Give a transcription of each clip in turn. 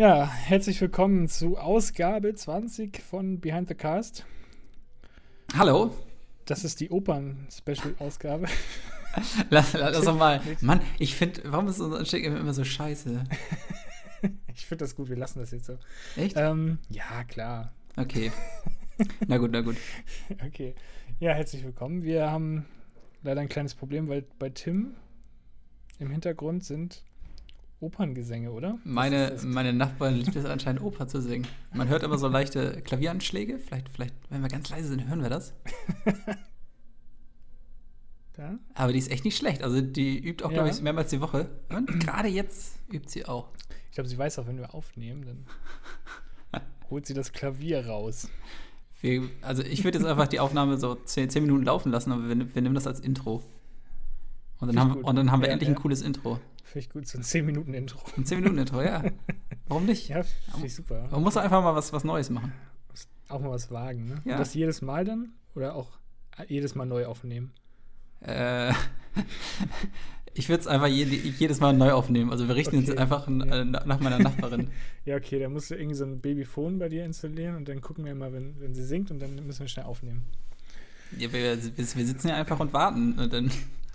Ja, herzlich willkommen zu Ausgabe 20 von Behind the Cast. Hallo. Das ist die Opern-Special-Ausgabe. lass, lass doch mal. Mann, ich finde, warum ist unser Anstieg immer so scheiße? ich finde das gut, wir lassen das jetzt so. Echt? Ähm, ja, klar. Okay. na gut, na gut. Okay. Ja, herzlich willkommen. Wir haben leider ein kleines Problem, weil bei Tim im Hintergrund sind Operngesänge, oder? Meine, meine Nachbarin liebt es anscheinend, Oper zu singen. Man hört immer so leichte Klavieranschläge. Vielleicht, vielleicht, wenn wir ganz leise sind, hören wir das. da? Aber die ist echt nicht schlecht. Also die übt auch, ja. glaube ich, mehrmals die Woche. Und gerade jetzt übt sie auch. Ich glaube, sie weiß auch, wenn wir aufnehmen, dann holt sie das Klavier raus. Wir, also ich würde jetzt einfach die Aufnahme so zehn, zehn Minuten laufen lassen, aber wir, wir nehmen das als Intro. Und dann, haben, und dann haben wir ja, endlich ja. ein cooles Intro. Finde ich gut, so ein 10-Minuten-Intro. Ein 10-Minuten-Intro, ja. Warum nicht? Ja, finde ich super. Man muss einfach mal was, was Neues machen. Auch mal was wagen, ne? Ja. Und das jedes Mal dann? Oder auch jedes Mal neu aufnehmen? Äh, ich würde es einfach je, jedes Mal neu aufnehmen. Also wir richten okay. uns einfach ja. nach meiner Nachbarin. ja, okay, dann musst du irgendwie so ein Babyphone bei dir installieren und dann gucken wir mal, wenn, wenn sie singt und dann müssen wir schnell aufnehmen. Ja, wir, wir, wir sitzen ja einfach und warten und dann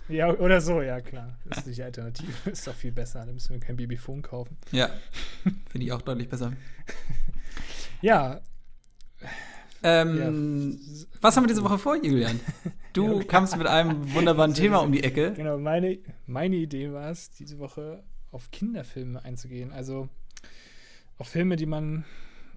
ja, oder so, ja, klar. Das ist die Alternative. Ist doch viel besser. Da müssen wir kein Babyphone kaufen. Ja. Finde ich auch deutlich besser. ja. Ähm, ja. Was haben wir diese Woche vor, Julian? Du ja, okay. kamst mit einem wunderbaren Thema um die Ecke. Genau, meine, meine Idee war es, diese Woche auf Kinderfilme einzugehen. Also auf Filme, die man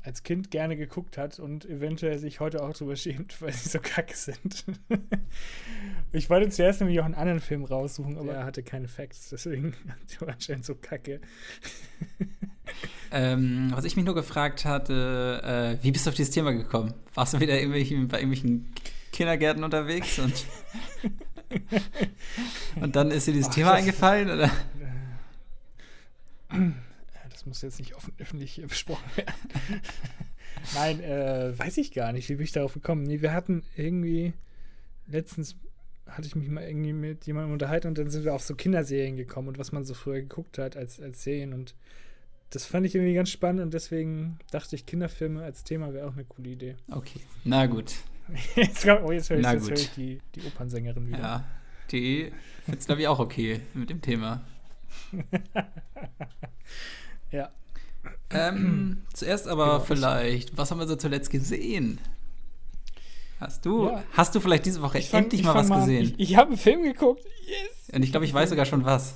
als Kind gerne geguckt hat und eventuell sich heute auch drüber schämt, weil sie so kacke sind. ich wollte zuerst nämlich auch einen anderen Film raussuchen, aber er hatte keine Facts, deswegen war anscheinend so kacke. ähm, was ich mich nur gefragt hatte, äh, wie bist du auf dieses Thema gekommen? Warst du wieder irgendwelchen, bei irgendwelchen Kindergärten unterwegs und, und dann ist dir dieses Ach, Thema eingefallen? Oder? Das muss jetzt nicht offen, öffentlich besprochen werden. Nein, äh, weiß ich gar nicht, wie bin ich darauf gekommen? Nee, wir hatten irgendwie, letztens hatte ich mich mal irgendwie mit jemandem unterhalten und dann sind wir auf so Kinderserien gekommen und was man so früher geguckt hat als, als Serien und das fand ich irgendwie ganz spannend und deswegen dachte ich, Kinderfilme als Thema wäre auch eine coole Idee. Okay, na gut. jetzt, oh, jetzt höre ich, jetzt hör ich die, die Opernsängerin wieder. Ja, die findet es, glaube ich, auch okay mit dem Thema. Ja. Ähm, zuerst aber genau. vielleicht, was haben wir so zuletzt gesehen? Hast du, ja. hast du vielleicht diese Woche fang, endlich mal was mal gesehen? Ich, ich habe einen Film geguckt. Yes! Und ich glaube, ich weiß sogar schon was.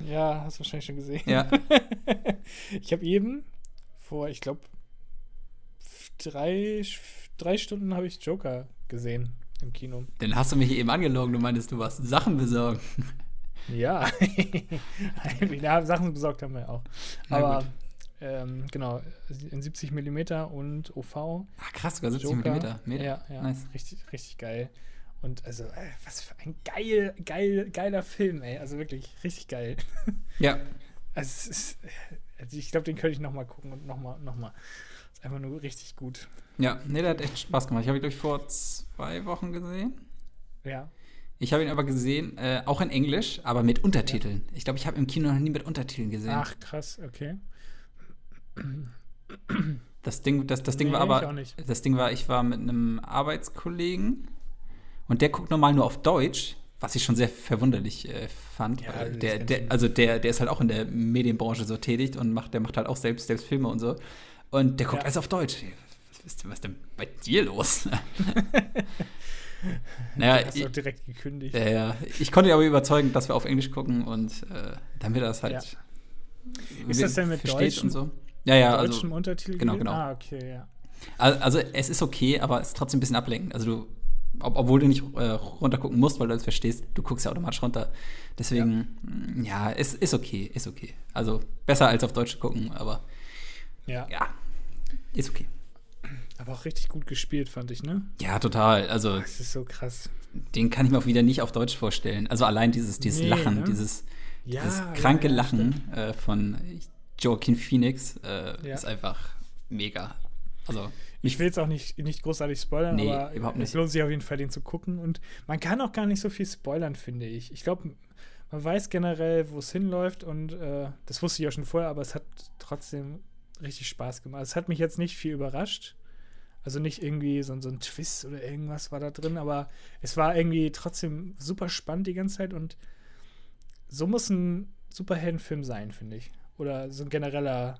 Ja, hast du wahrscheinlich schon gesehen. Ja. ich habe eben vor, ich glaube, drei, drei Stunden habe ich Joker gesehen im Kino. Dann hast du mich eben angelogen, du meintest, du warst Sachen besorgen. Ja, ja Sachen besorgt haben wir auch. Aber ähm, genau, in 70 mm und OV. Ach krass, sogar 70 mm. Ja, ja nice. richtig, richtig geil. Und also, ey, was für ein geil, geil, geiler Film, ey. Also wirklich richtig geil. Ja. Also, ist, also ich glaube, den könnte ich noch mal gucken und noch mal, noch mal. Ist einfach nur richtig gut. Ja, nee, der hat echt Spaß gemacht. Ich habe ihn, glaube ich, vor zwei Wochen gesehen. Ja. Ich habe ihn aber gesehen, äh, auch in Englisch, aber mit Untertiteln. Ja. Ich glaube, ich habe im Kino noch nie mit Untertiteln gesehen. Ach, krass, okay. Das Ding, das, das Ding nee, war aber, das Ding war, ich war mit einem Arbeitskollegen und der guckt normal nur auf Deutsch, was ich schon sehr verwunderlich äh, fand. Ja, der, der, also der, der ist halt auch in der Medienbranche so tätig und macht, der macht halt auch selbst, selbst Filme und so. Und der guckt ja. alles auf Deutsch. Was ist, was ist denn bei dir los? Naja, hast du direkt gekündigt. Ja, ja. Ich konnte aber überzeugen, dass wir auf Englisch gucken und äh, damit das halt. Ja. Ist das denn mit deutschen, und so? Ja, ja. Mit deutschem also, Untertitel? Genau, genau. Ah, okay, ja. Also, also, es ist okay, aber es ist trotzdem ein bisschen ablenkend. Also du, ob, obwohl du nicht äh, runtergucken musst, weil du das verstehst, du guckst ja automatisch runter. Deswegen, ja, ja es ist okay, ist okay. Also besser als auf Deutsch gucken, aber ja, ja ist okay. Aber auch richtig gut gespielt, fand ich, ne? Ja, total. Also, das ist so krass. Den kann ich mir auch wieder nicht auf Deutsch vorstellen. Also allein dieses, dieses nee, Lachen, ne? dieses, ja, dieses kranke ja, Lachen äh, von Joaquin Phoenix äh, ist einfach mega. Also ich will jetzt auch nicht, nicht großartig spoilern, nee, aber überhaupt nicht. es lohnt sich auf jeden Fall, den zu gucken. Und man kann auch gar nicht so viel spoilern, finde ich. Ich glaube, man weiß generell, wo es hinläuft und äh, das wusste ich ja schon vorher, aber es hat trotzdem richtig Spaß gemacht. Es hat mich jetzt nicht viel überrascht. Also nicht irgendwie so, so ein Twist oder irgendwas war da drin, aber es war irgendwie trotzdem super spannend die ganze Zeit und so muss ein Superheldenfilm sein, finde ich. Oder so ein genereller,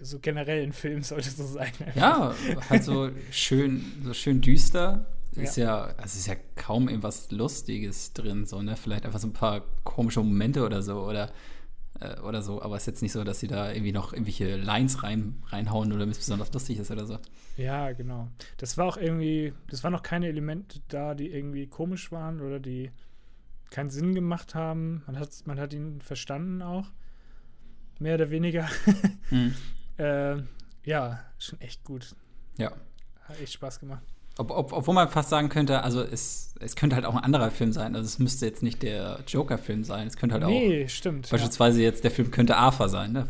so generell ein Film sollte so sein. Einfach. Ja, halt so schön, so schön düster. Ist ja, ja also ist ja kaum irgendwas Lustiges drin, so, ne? Vielleicht einfach so ein paar komische Momente oder so, oder äh, oder so, aber es ist jetzt nicht so, dass sie da irgendwie noch irgendwelche Lines rein, reinhauen oder es besonders lustig ist oder so. Ja, genau. Das war auch irgendwie, das waren noch keine Elemente da, die irgendwie komisch waren oder die keinen Sinn gemacht haben. Man hat, man hat ihn verstanden auch. Mehr oder weniger. mhm. äh, ja, schon echt gut. Ja. Hat echt Spaß gemacht. Ob, ob, obwohl man fast sagen könnte, also es, es könnte halt auch ein anderer Film sein. Also es müsste jetzt nicht der Joker-Film sein. Es könnte halt nee, auch. stimmt. Beispielsweise ja. jetzt der Film könnte Arthur sein. Ne?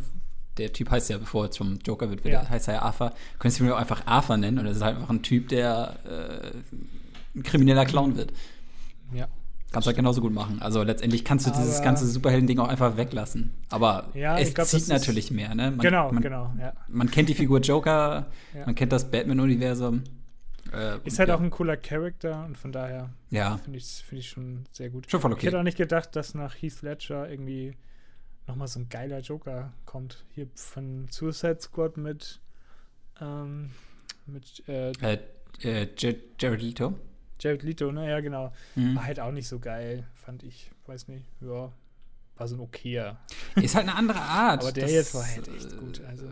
Der Typ heißt ja, bevor er zum Joker wird, ja. heißt er ja Arthur. Könntest du ihn auch einfach Arthur nennen und das ist halt einfach ein Typ, der äh, ein krimineller Clown wird. Ja. Kannst du halt genauso gut machen. Also letztendlich kannst du Aber dieses ganze Superhelden-Ding auch einfach weglassen. Aber ja, es glaub, zieht natürlich mehr, ne? Man, genau, man, genau, ja. Man kennt die Figur Joker, man kennt das Batman-Universum. Äh, ist halt ja. auch ein cooler Charakter und von daher ja. finde ich es find ich schon sehr gut. Schon voll okay. Ich hätte auch nicht gedacht, dass nach Heath Ledger irgendwie nochmal so ein geiler Joker kommt. Hier von Suicide Squad mit, ähm, mit äh, äh, äh Jared Leto. Jared Leto, ne? Ja, genau. Mhm. War halt auch nicht so geil, fand ich. Weiß nicht. Ja, war so ein okayer. Ist halt eine andere Art. Aber der das, jetzt war halt echt gut. Also,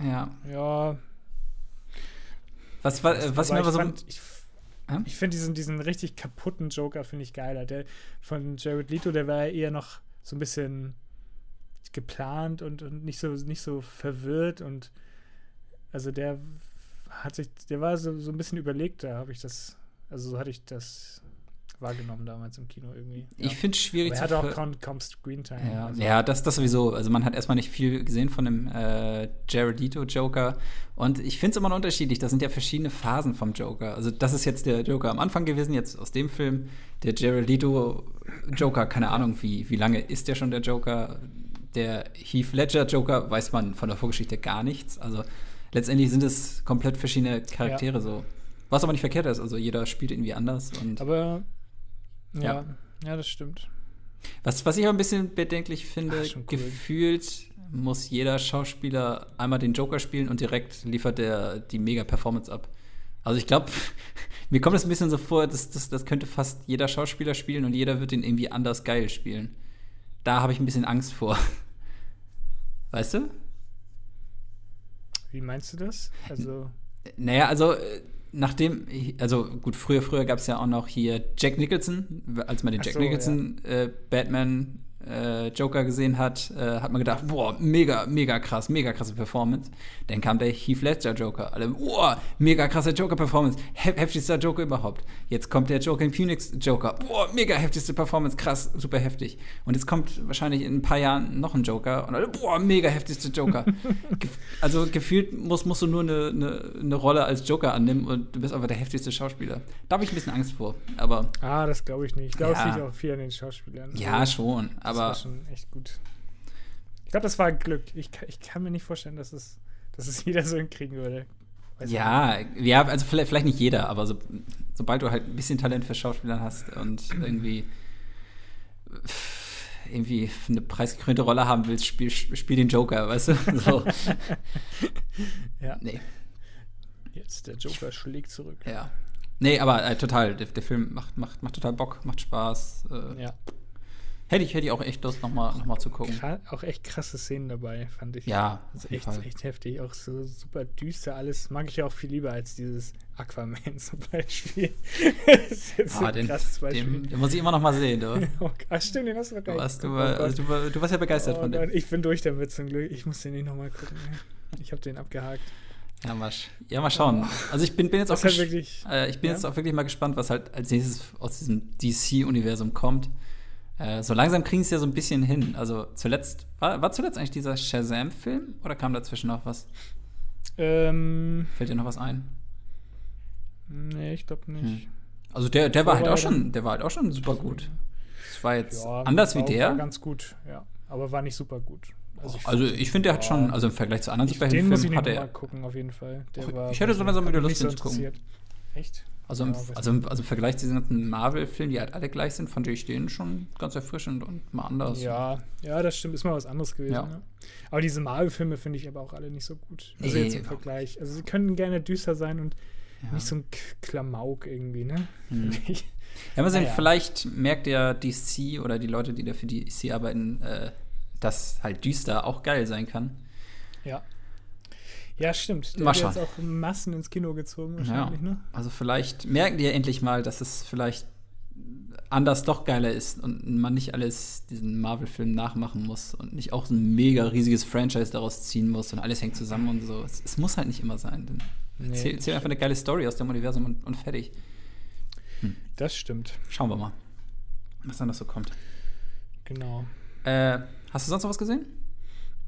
ja. Ja, was, was, was mir aber so. Fand, ich, ich finde diesen, diesen richtig kaputten Joker finde ich geiler. Der von Jared Leto, der war eher noch so ein bisschen geplant und, und nicht so nicht so verwirrt und also der hat sich, der war so, so ein bisschen überlegter, habe ich das, also so hatte ich das wahrgenommen damals im Kino irgendwie. Ja. Ich finde es schwierig Aber er hat auch kaum, kaum Screentime. Ja, also. ja das, das sowieso. Also man hat erstmal nicht viel gesehen von dem äh, Jared Leto Joker. Und ich finde es immer noch unterschiedlich. Das sind ja verschiedene Phasen vom Joker. Also das ist jetzt der Joker am Anfang gewesen, jetzt aus dem Film. Der Jared Leto Joker, keine Ahnung, wie, wie lange ist der schon der Joker? Der Heath Ledger Joker weiß man von der Vorgeschichte gar nichts. Also letztendlich sind es komplett verschiedene Charaktere ja. so. Was aber nicht verkehrt ist, also jeder spielt irgendwie anders. Aber ja, ja, ja das stimmt. Was, was ich auch ein bisschen bedenklich finde, Ach, cool. gefühlt muss jeder Schauspieler einmal den Joker spielen und direkt liefert er die Mega-Performance ab. Also ich glaube, mir kommt das ein bisschen so vor, dass, dass das könnte fast jeder Schauspieler spielen und jeder wird den irgendwie anders geil spielen. Da habe ich ein bisschen Angst vor. Weißt du? Wie meinst du das? Also. Naja, also äh, nachdem, also gut, früher, früher gab es ja auch noch hier Jack Nicholson, als man den Ach Jack so, Nicholson ja. äh, Batman äh, Joker gesehen hat, äh, hat man gedacht, boah, mega, mega krass, mega krasse Performance. Dann kam der Heath Ledger Joker, alle, boah, mega krasse Joker-Performance, heftigster Joker überhaupt. Jetzt kommt der Joker in Phoenix Joker, boah, mega heftigste Performance, krass, super heftig. Und jetzt kommt wahrscheinlich in ein paar Jahren noch ein Joker und alle, boah, mega heftigste Joker. also gefühlt musst, musst du nur eine, eine, eine Rolle als Joker annehmen und du bist einfach der heftigste Schauspieler. Da habe ich ein bisschen Angst vor, aber. Ah, das glaube ich nicht. Ich glaube, ja. es liegt auch viel an den Schauspielern. Ja, schon, aber aber. Das war schon echt gut. Ich glaube, das war Glück. Ich, ich kann mir nicht vorstellen, dass es, dass es jeder so hinkriegen würde. Weiß ja, ja, also vielleicht, vielleicht nicht jeder, aber so, sobald du halt ein bisschen Talent für Schauspieler hast und irgendwie irgendwie eine preisgekrönte Rolle haben willst, spiel, spiel den Joker, weißt du? So. ja. Nee. Jetzt der Joker schlägt zurück. Ja. Nee, aber äh, total, der, der, Film macht, macht, macht total Bock, macht Spaß. Äh, ja. Hätte ich, hätte ich auch echt Lust, nochmal noch mal zu gucken. Auch echt krasse Szenen dabei, fand ich. Ja. Also echt, echt heftig. Auch so super düster alles. Mag ich auch viel lieber als dieses Aquaman zum Beispiel. das ist jetzt ah, so den, krasses Beispiel. Den, den, muss ich immer noch mal sehen, du. oh, ach, stimmt, den hast du warst, du, oh, also, du, du, warst ja begeistert oh, von dem. Ich bin durch damit zum Glück. Ich muss den nicht nochmal gucken. Ich habe den abgehakt. Ja, mal, ja, mal schauen. Also ich bin, bin jetzt auch halt wirklich, äh, ich bin ja? jetzt auch wirklich mal gespannt, was halt als nächstes aus diesem DC-Universum kommt. Äh, so langsam kriegen sie es ja so ein bisschen hin. Also zuletzt, war, war zuletzt eigentlich dieser Shazam-Film oder kam dazwischen noch was? Ähm, Fällt dir noch was ein? Nee, ich glaube nicht. Hm. Also der, der war halt auch schon, der war halt auch schon super gut. Es war jetzt ja, anders wie der. War ganz gut, ja. Aber war nicht super gut. Also ich, also ich finde, der hat schon, also im Vergleich zu anderen Superheldenfilmen hat er. Mal gucken, auf jeden Fall. Der ich hätte so langsam wieder Lust, den zu gucken. Echt? Also, im, ja, also, im, also im Vergleich zu diesen ganzen Marvel-Filmen, die halt alle gleich sind, fand ich den schon ganz erfrischend und mal anders. Ja, ja, das stimmt, ist mal was anderes gewesen. Ja. Ne? Aber diese Marvel-Filme finde ich aber auch alle nicht so gut. Also nee, jetzt im Vergleich. Also sie können gerne düster sein und ja. nicht so ein Klamauk irgendwie, ne? Hm. Ja, mal sehen, naja. vielleicht merkt ja DC oder die Leute, die da für DC arbeiten, äh, dass halt düster auch geil sein kann. Ja. Ja, stimmt. Der mal hat jetzt auch Massen ins Kino gezogen wahrscheinlich, ja. ne? Also vielleicht merken die ja endlich mal, dass es vielleicht anders doch geiler ist und man nicht alles diesen Marvel-Film nachmachen muss und nicht auch so ein mega riesiges Franchise daraus ziehen muss und alles hängt zusammen und so. Es, es muss halt nicht immer sein. Denn nee, erzähl, erzähl einfach eine geile Story aus dem Universum und, und fertig. Hm. Das stimmt. Schauen wir mal, was dann noch so kommt. Genau. Äh, hast du sonst noch was gesehen?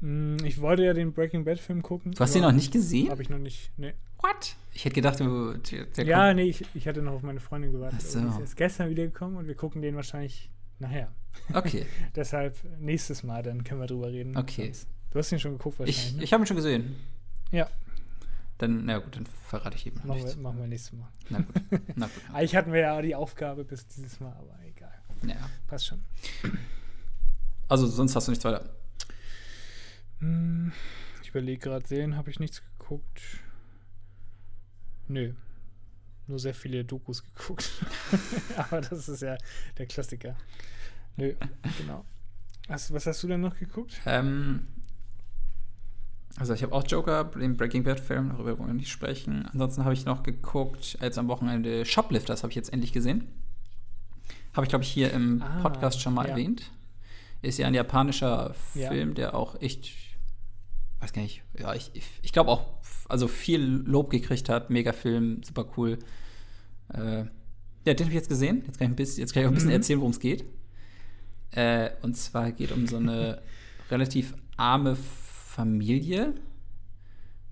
Hm, ich wollte ja den Breaking Bad Film gucken. Du hast den noch nicht gesehen? Habe ich noch nicht. Nee. What? Ich hätte gedacht, du. ja, nee, ich, ich hatte noch auf meine Freundin gewartet. Ach so. Die ist jetzt gestern wiedergekommen und wir gucken den wahrscheinlich nachher. Okay. Deshalb nächstes Mal, dann können wir drüber reden. Okay. Du hast ihn schon geguckt wahrscheinlich. Ich, ne? ich habe ihn schon gesehen. Ja. Dann, na gut, dann verrate ich eben noch machen Wir, machen wir nächstes Mal. Na gut. Na gut. Eigentlich hatten wir ja die Aufgabe bis dieses Mal, aber egal. Ja. Passt schon. Also sonst hast du nichts weiter. Hm, ich überlege gerade, sehen, habe ich nichts geguckt. Nö. Nur sehr viele Dokus geguckt. Aber das ist ja der Klassiker. Nö, genau. Was, was hast du denn noch geguckt? Ähm, also ich habe auch Joker, den Breaking Bad Film, darüber wollen wir nicht sprechen. Ansonsten habe ich noch geguckt, jetzt am Wochenende Shoplifters habe ich jetzt endlich gesehen. Habe ich, glaube ich, hier im ah, Podcast schon mal ja. erwähnt. Ist ja ein japanischer Film, ja. der auch echt weiß gar nicht, ja, ich, ich glaube auch, also viel Lob gekriegt hat, mega Film, super cool. Äh, ja, den habe ich jetzt gesehen. Jetzt kann ich, ein bisschen, jetzt kann ich auch ein bisschen mhm. erzählen, worum es geht. Äh, und zwar geht um so eine relativ arme Familie.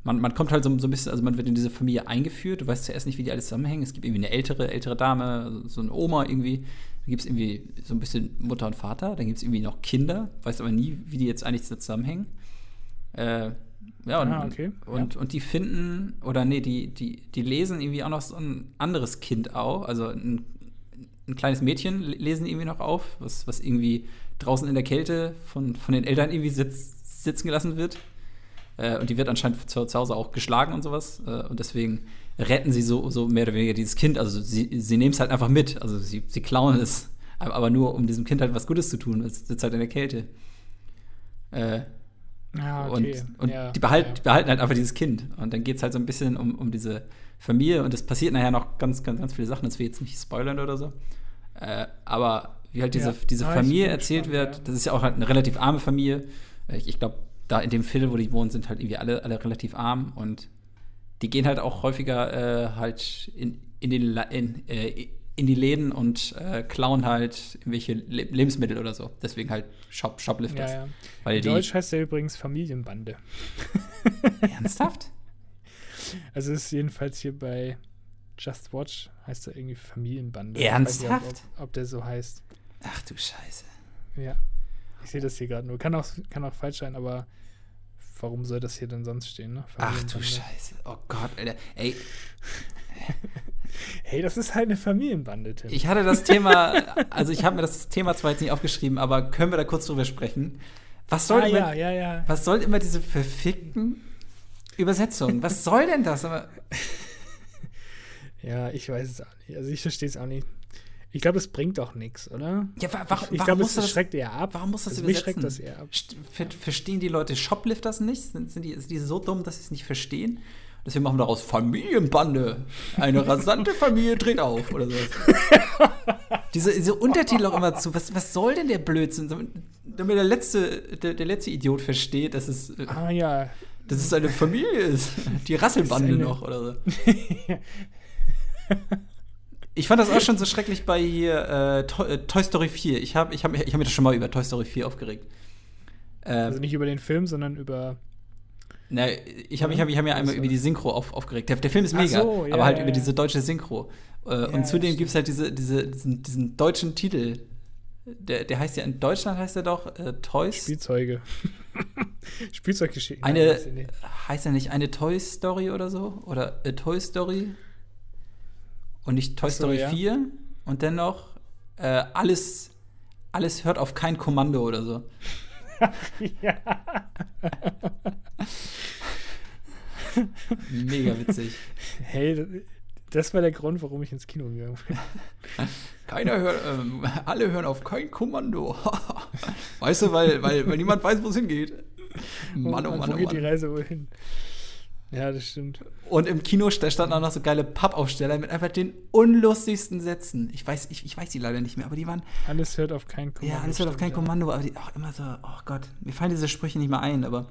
Man, man kommt halt so, so, ein bisschen, also man wird in diese Familie eingeführt. Du weißt zuerst nicht, wie die alles zusammenhängen. Es gibt irgendwie eine ältere, ältere Dame, so eine Oma irgendwie. Dann gibt es irgendwie so ein bisschen Mutter und Vater. Dann gibt es irgendwie noch Kinder. Weißt aber nie, wie die jetzt eigentlich zusammenhängen. Äh, ja, und, ah, okay. und, ja. und die finden, oder nee, die, die, die lesen irgendwie auch noch so ein anderes Kind auf, also ein, ein kleines Mädchen lesen irgendwie noch auf, was, was irgendwie draußen in der Kälte von, von den Eltern irgendwie sitz, sitzen gelassen wird. Äh, und die wird anscheinend zu, zu, Hause auch geschlagen und sowas. Äh, und deswegen retten sie so, so mehr oder weniger dieses Kind. Also sie, sie nehmen es halt einfach mit. Also sie, sie klauen es, aber nur um diesem Kind halt was Gutes zu tun. Es sitzt halt in der Kälte. Äh, Ah, okay. Und, und ja, die, behalten, ja. behalten, halt einfach dieses Kind. Und dann geht es halt so ein bisschen um, um diese Familie. Und es passiert nachher noch ganz, ganz, ganz viele Sachen. Das will jetzt nicht spoilern oder so. Äh, aber wie halt diese, ja. diese ah, Familie erzählt spannend, wird, das ist ja auch halt eine relativ arme Familie. Äh, ich, ich glaube, da in dem Viertel, wo die wohnen, sind halt irgendwie alle, alle relativ arm. Und die gehen halt auch häufiger äh, halt in, in den in, äh, in die Läden und äh, klauen halt irgendwelche Le Lebensmittel oder so. Deswegen halt Shop, Shoplifters. Ja, ja. In Deutsch heißt der übrigens Familienbande. Ernsthaft? Also ist jedenfalls hier bei Just Watch heißt er irgendwie Familienbande. Ernsthaft? Nicht, ob, ob, der so heißt. Ach du Scheiße. Ja. Ich sehe das hier gerade nur. Kann auch, kann auch falsch sein, aber warum soll das hier denn sonst stehen, ne? Ach du Scheiße. Oh Gott, Alter. Ey. Hey, das ist halt eine Familienbande, Tim. Ich hatte das Thema, also ich habe mir das Thema zwar jetzt nicht aufgeschrieben, aber können wir da kurz drüber sprechen? Was soll, ah, immer, ja, ja, ja. was soll immer diese verfickten Übersetzungen? Was soll denn das? ja, ich weiß es auch nicht. Also ich verstehe es auch nicht. Ich glaube, es bringt auch nichts, oder? Ja, wa wa ich, ich glaube, es schreckt eher ab. Warum muss das also übersetzen? Mich schreckt das eher ab. Ver verstehen die Leute Shoplifters nicht? Sind, sind, die, sind die so dumm, dass sie es nicht verstehen? Deswegen machen wir daraus Familienbande. Eine rasante Familie dreht auf oder so. diese, diese Untertitel auch immer zu. Was, was soll denn der Blödsinn? Damit der letzte, der, der letzte Idiot versteht, dass es, ah, ja. dass es eine Familie ist. Die Rasselbande noch oder so. Ich fand das auch schon so schrecklich bei hier äh, Toy, äh, Toy, Story 4. Ich habe ich hab, ich hab mich schon mal über Toy Story 4 aufgeregt. Ähm, also nicht über den Film, sondern über na, ich habe mich, hab, ich hab mir einmal über die Synchro auf, aufgeregt. Der, der, Film ist mega, so, ja, aber halt ja, über diese deutsche Synchro. Äh, und zudem gibt es halt diese, diese, diesen, diesen, deutschen Titel. der, der heißt ja in Deutschland heißt er doch äh, Toys. Spielzeuge. Spielzeuggeschichte. Eine heißt er nicht eine Toy Story oder so? Oder A Toy Story? Und nicht Toy so, Story ja. 4? Und dennoch äh, alles, alles hört auf kein Kommando oder so. ja. Mega witzig. Hey, das war der Grund, warum ich ins Kino gegangen bin. Keiner hört, ähm, alle hören auf kein Kommando. weißt du, weil, weil, weil niemand weiß, wo es hingeht. Mann, oh Mann, wo oh geht Mann. die Reise wohin? Ja, das stimmt. Und im Kino standen auch noch so geile Pappaufsteller mit einfach den unlustigsten Sätzen. Ich weiß, ich, ich weiß die leider nicht mehr, aber die waren. Alles hört auf kein Kommando. Ja, alles hört auf kein Kommando, aber die auch immer so, oh Gott, mir fallen diese Sprüche nicht mehr ein, aber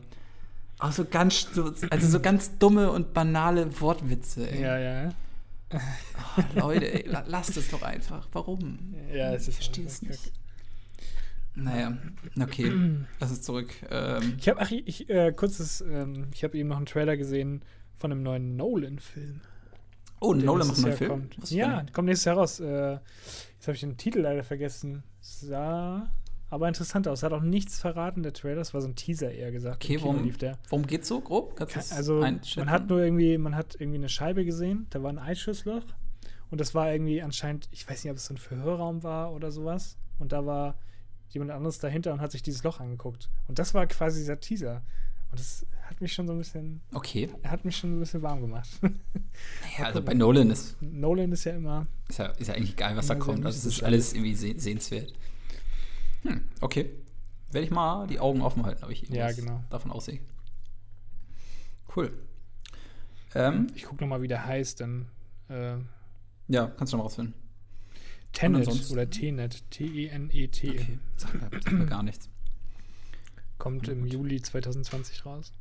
auch so ganz, so, also so ganz dumme und banale Wortwitze. Ey. Ja, ja. Oh, Leute, ey, lasst es doch einfach. Warum? Ja, es ist. Ich verstehe es nicht. Naja, okay, lass uns zurück. Ähm. Ich habe, ach, ich, äh, kurzes, ähm, ich habe eben noch einen Trailer gesehen von einem neuen Nolan-Film. Oh, Nolan macht einen neuen Film? Kommt. Ja, kommt nächstes Jahr raus. Äh, jetzt habe ich den Titel leider vergessen. Sah aber interessant aus. Hat auch nichts verraten, der Trailer. Das war so ein Teaser eher gesagt. Okay, worum, lief der. worum geht's so grob? Kannst also, man hat nur irgendwie, man hat irgendwie eine Scheibe gesehen, da war ein Einschussloch. Und das war irgendwie anscheinend, ich weiß nicht, ob es so ein Verhörraum war oder sowas. Und da war jemand anderes dahinter und hat sich dieses Loch angeguckt. Und das war quasi dieser Teaser. Und das hat mich schon so ein bisschen. Okay. Hat mich schon ein bisschen warm gemacht. Ja, also bei Nolan ist. Nolan ist ja immer. Ist ja, ist ja eigentlich egal, was da kommt. Also es ist alles irgendwie sehenswert. Hm, okay. Werde ich mal die Augen offen halten, ob ich ja, genau. davon aussehe. Cool. Ähm, ich gucke nochmal, wie der heißt, dann. Äh, ja, kannst du noch mal rausfinden. Tenet oder T-Net. T-E-N-E-T. Okay, sag mir, sag mir gar nichts. Kommt im Juli 2020 raus.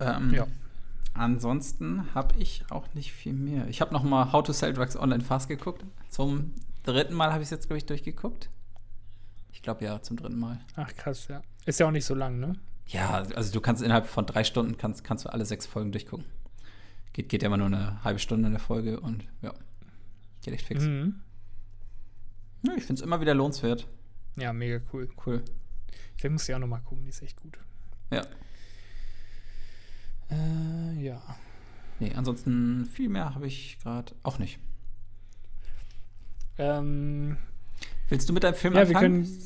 Ähm, ja. Ansonsten habe ich auch nicht viel mehr. Ich habe noch mal How to Sell Drugs Online Fast geguckt. Zum dritten Mal habe ich es jetzt, glaube ich, durchgeguckt. Ich glaube ja, zum dritten Mal. Ach krass, ja. Ist ja auch nicht so lang, ne? Ja, also du kannst innerhalb von drei Stunden kannst, kannst du alle sechs Folgen durchgucken. Geht, geht ja immer nur eine halbe Stunde in der Folge und ja, geht echt fix. Mhm. Ja, ich finde es immer wieder lohnenswert. Ja, mega cool. Cool. Ich muss ja auch noch mal gucken, die ist echt gut. Ja. Äh, ja. Nee, ansonsten viel mehr habe ich gerade auch nicht. Ähm, Willst du mit deinem Film ja, anfangen? Wir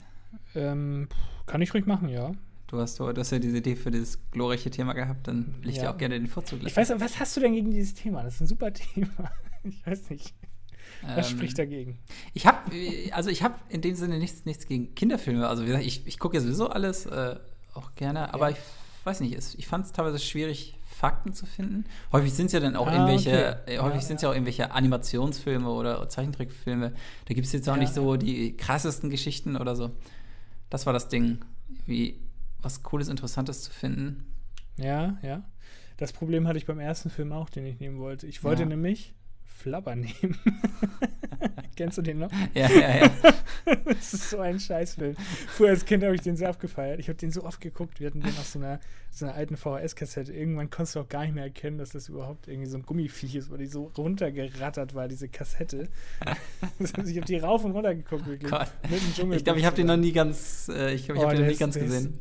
können, ähm, kann ich ruhig machen, ja. Du hast, du hast ja diese Idee für dieses glorreiche Thema gehabt, dann will ich ja. dir auch gerne den Vorzug lassen. Ich weiß, was hast du denn gegen dieses Thema? Das ist ein super Thema. Ich weiß nicht. Was ähm, spricht dagegen? Ich habe, also ich habe in dem Sinne nichts, nichts gegen Kinderfilme. Also wie gesagt, ich, ich gucke ja sowieso alles äh, auch gerne, aber ja. ich weiß nicht, ich fand es teilweise schwierig, Fakten zu finden. Häufig sind es ja dann auch ah, irgendwelche, okay. äh, häufig ja, sind es ja. ja auch irgendwelche Animationsfilme oder Zeichentrickfilme. Da gibt es jetzt auch ja. nicht so die krassesten Geschichten oder so. Das war das Ding, wie was Cooles, Interessantes zu finden. Ja, ja. Das Problem hatte ich beim ersten Film auch, den ich nehmen wollte. Ich wollte nämlich Flabber nehmen. Kennst du den noch? Ja, ja, ja. das ist so ein Scheißfilm. Früher als Kind habe ich den sehr abgefeiert. Ich habe den so oft geguckt. Wir hatten den auf so einer, so einer alten VHS-Kassette. Irgendwann konntest du auch gar nicht mehr erkennen, dass das überhaupt irgendwie so ein Gummiviech ist, weil die so runtergerattert war, diese Kassette. ich habe die rauf und runter geguckt, wirklich. Gott. Ich glaube, ich habe den noch nie ganz, äh, ich glaube, ich oh, habe den noch nie ganz gesehen.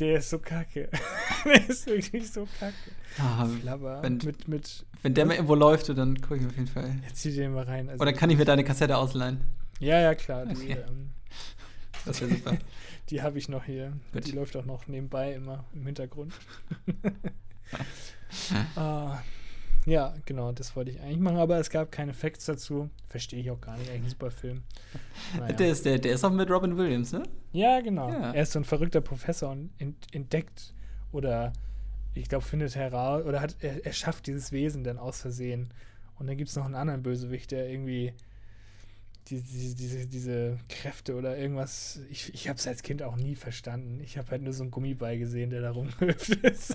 Der ist so kacke. der ist wirklich so kacke. Ah. Wenn, mit, mit, wenn der mal irgendwo läuft, dann gucke ich auf jeden Fall. Jetzt zieh den mal rein. Also Oder kann ich mir deine Kassette ausleihen? Ja, ja, klar. Die, okay. ähm, das wäre super. die habe ich noch hier. Gut. Die läuft auch noch nebenbei immer im Hintergrund. ah, ja, genau, das wollte ich eigentlich machen, aber es gab keine Facts dazu. Verstehe ich auch gar nicht. Eigentlich ein super Film. Naja. Der, ist, der, der ist auch mit Robin Williams, ne? Ja, genau. Ja. Er ist so ein verrückter Professor und entdeckt oder ich glaube, findet heraus oder hat, er, er schafft dieses Wesen dann aus Versehen. Und dann gibt es noch einen anderen Bösewicht, der irgendwie die, die, diese, diese Kräfte oder irgendwas. Ich, ich habe es als Kind auch nie verstanden. Ich habe halt nur so einen Gummiball gesehen, der da rumhüpft ist.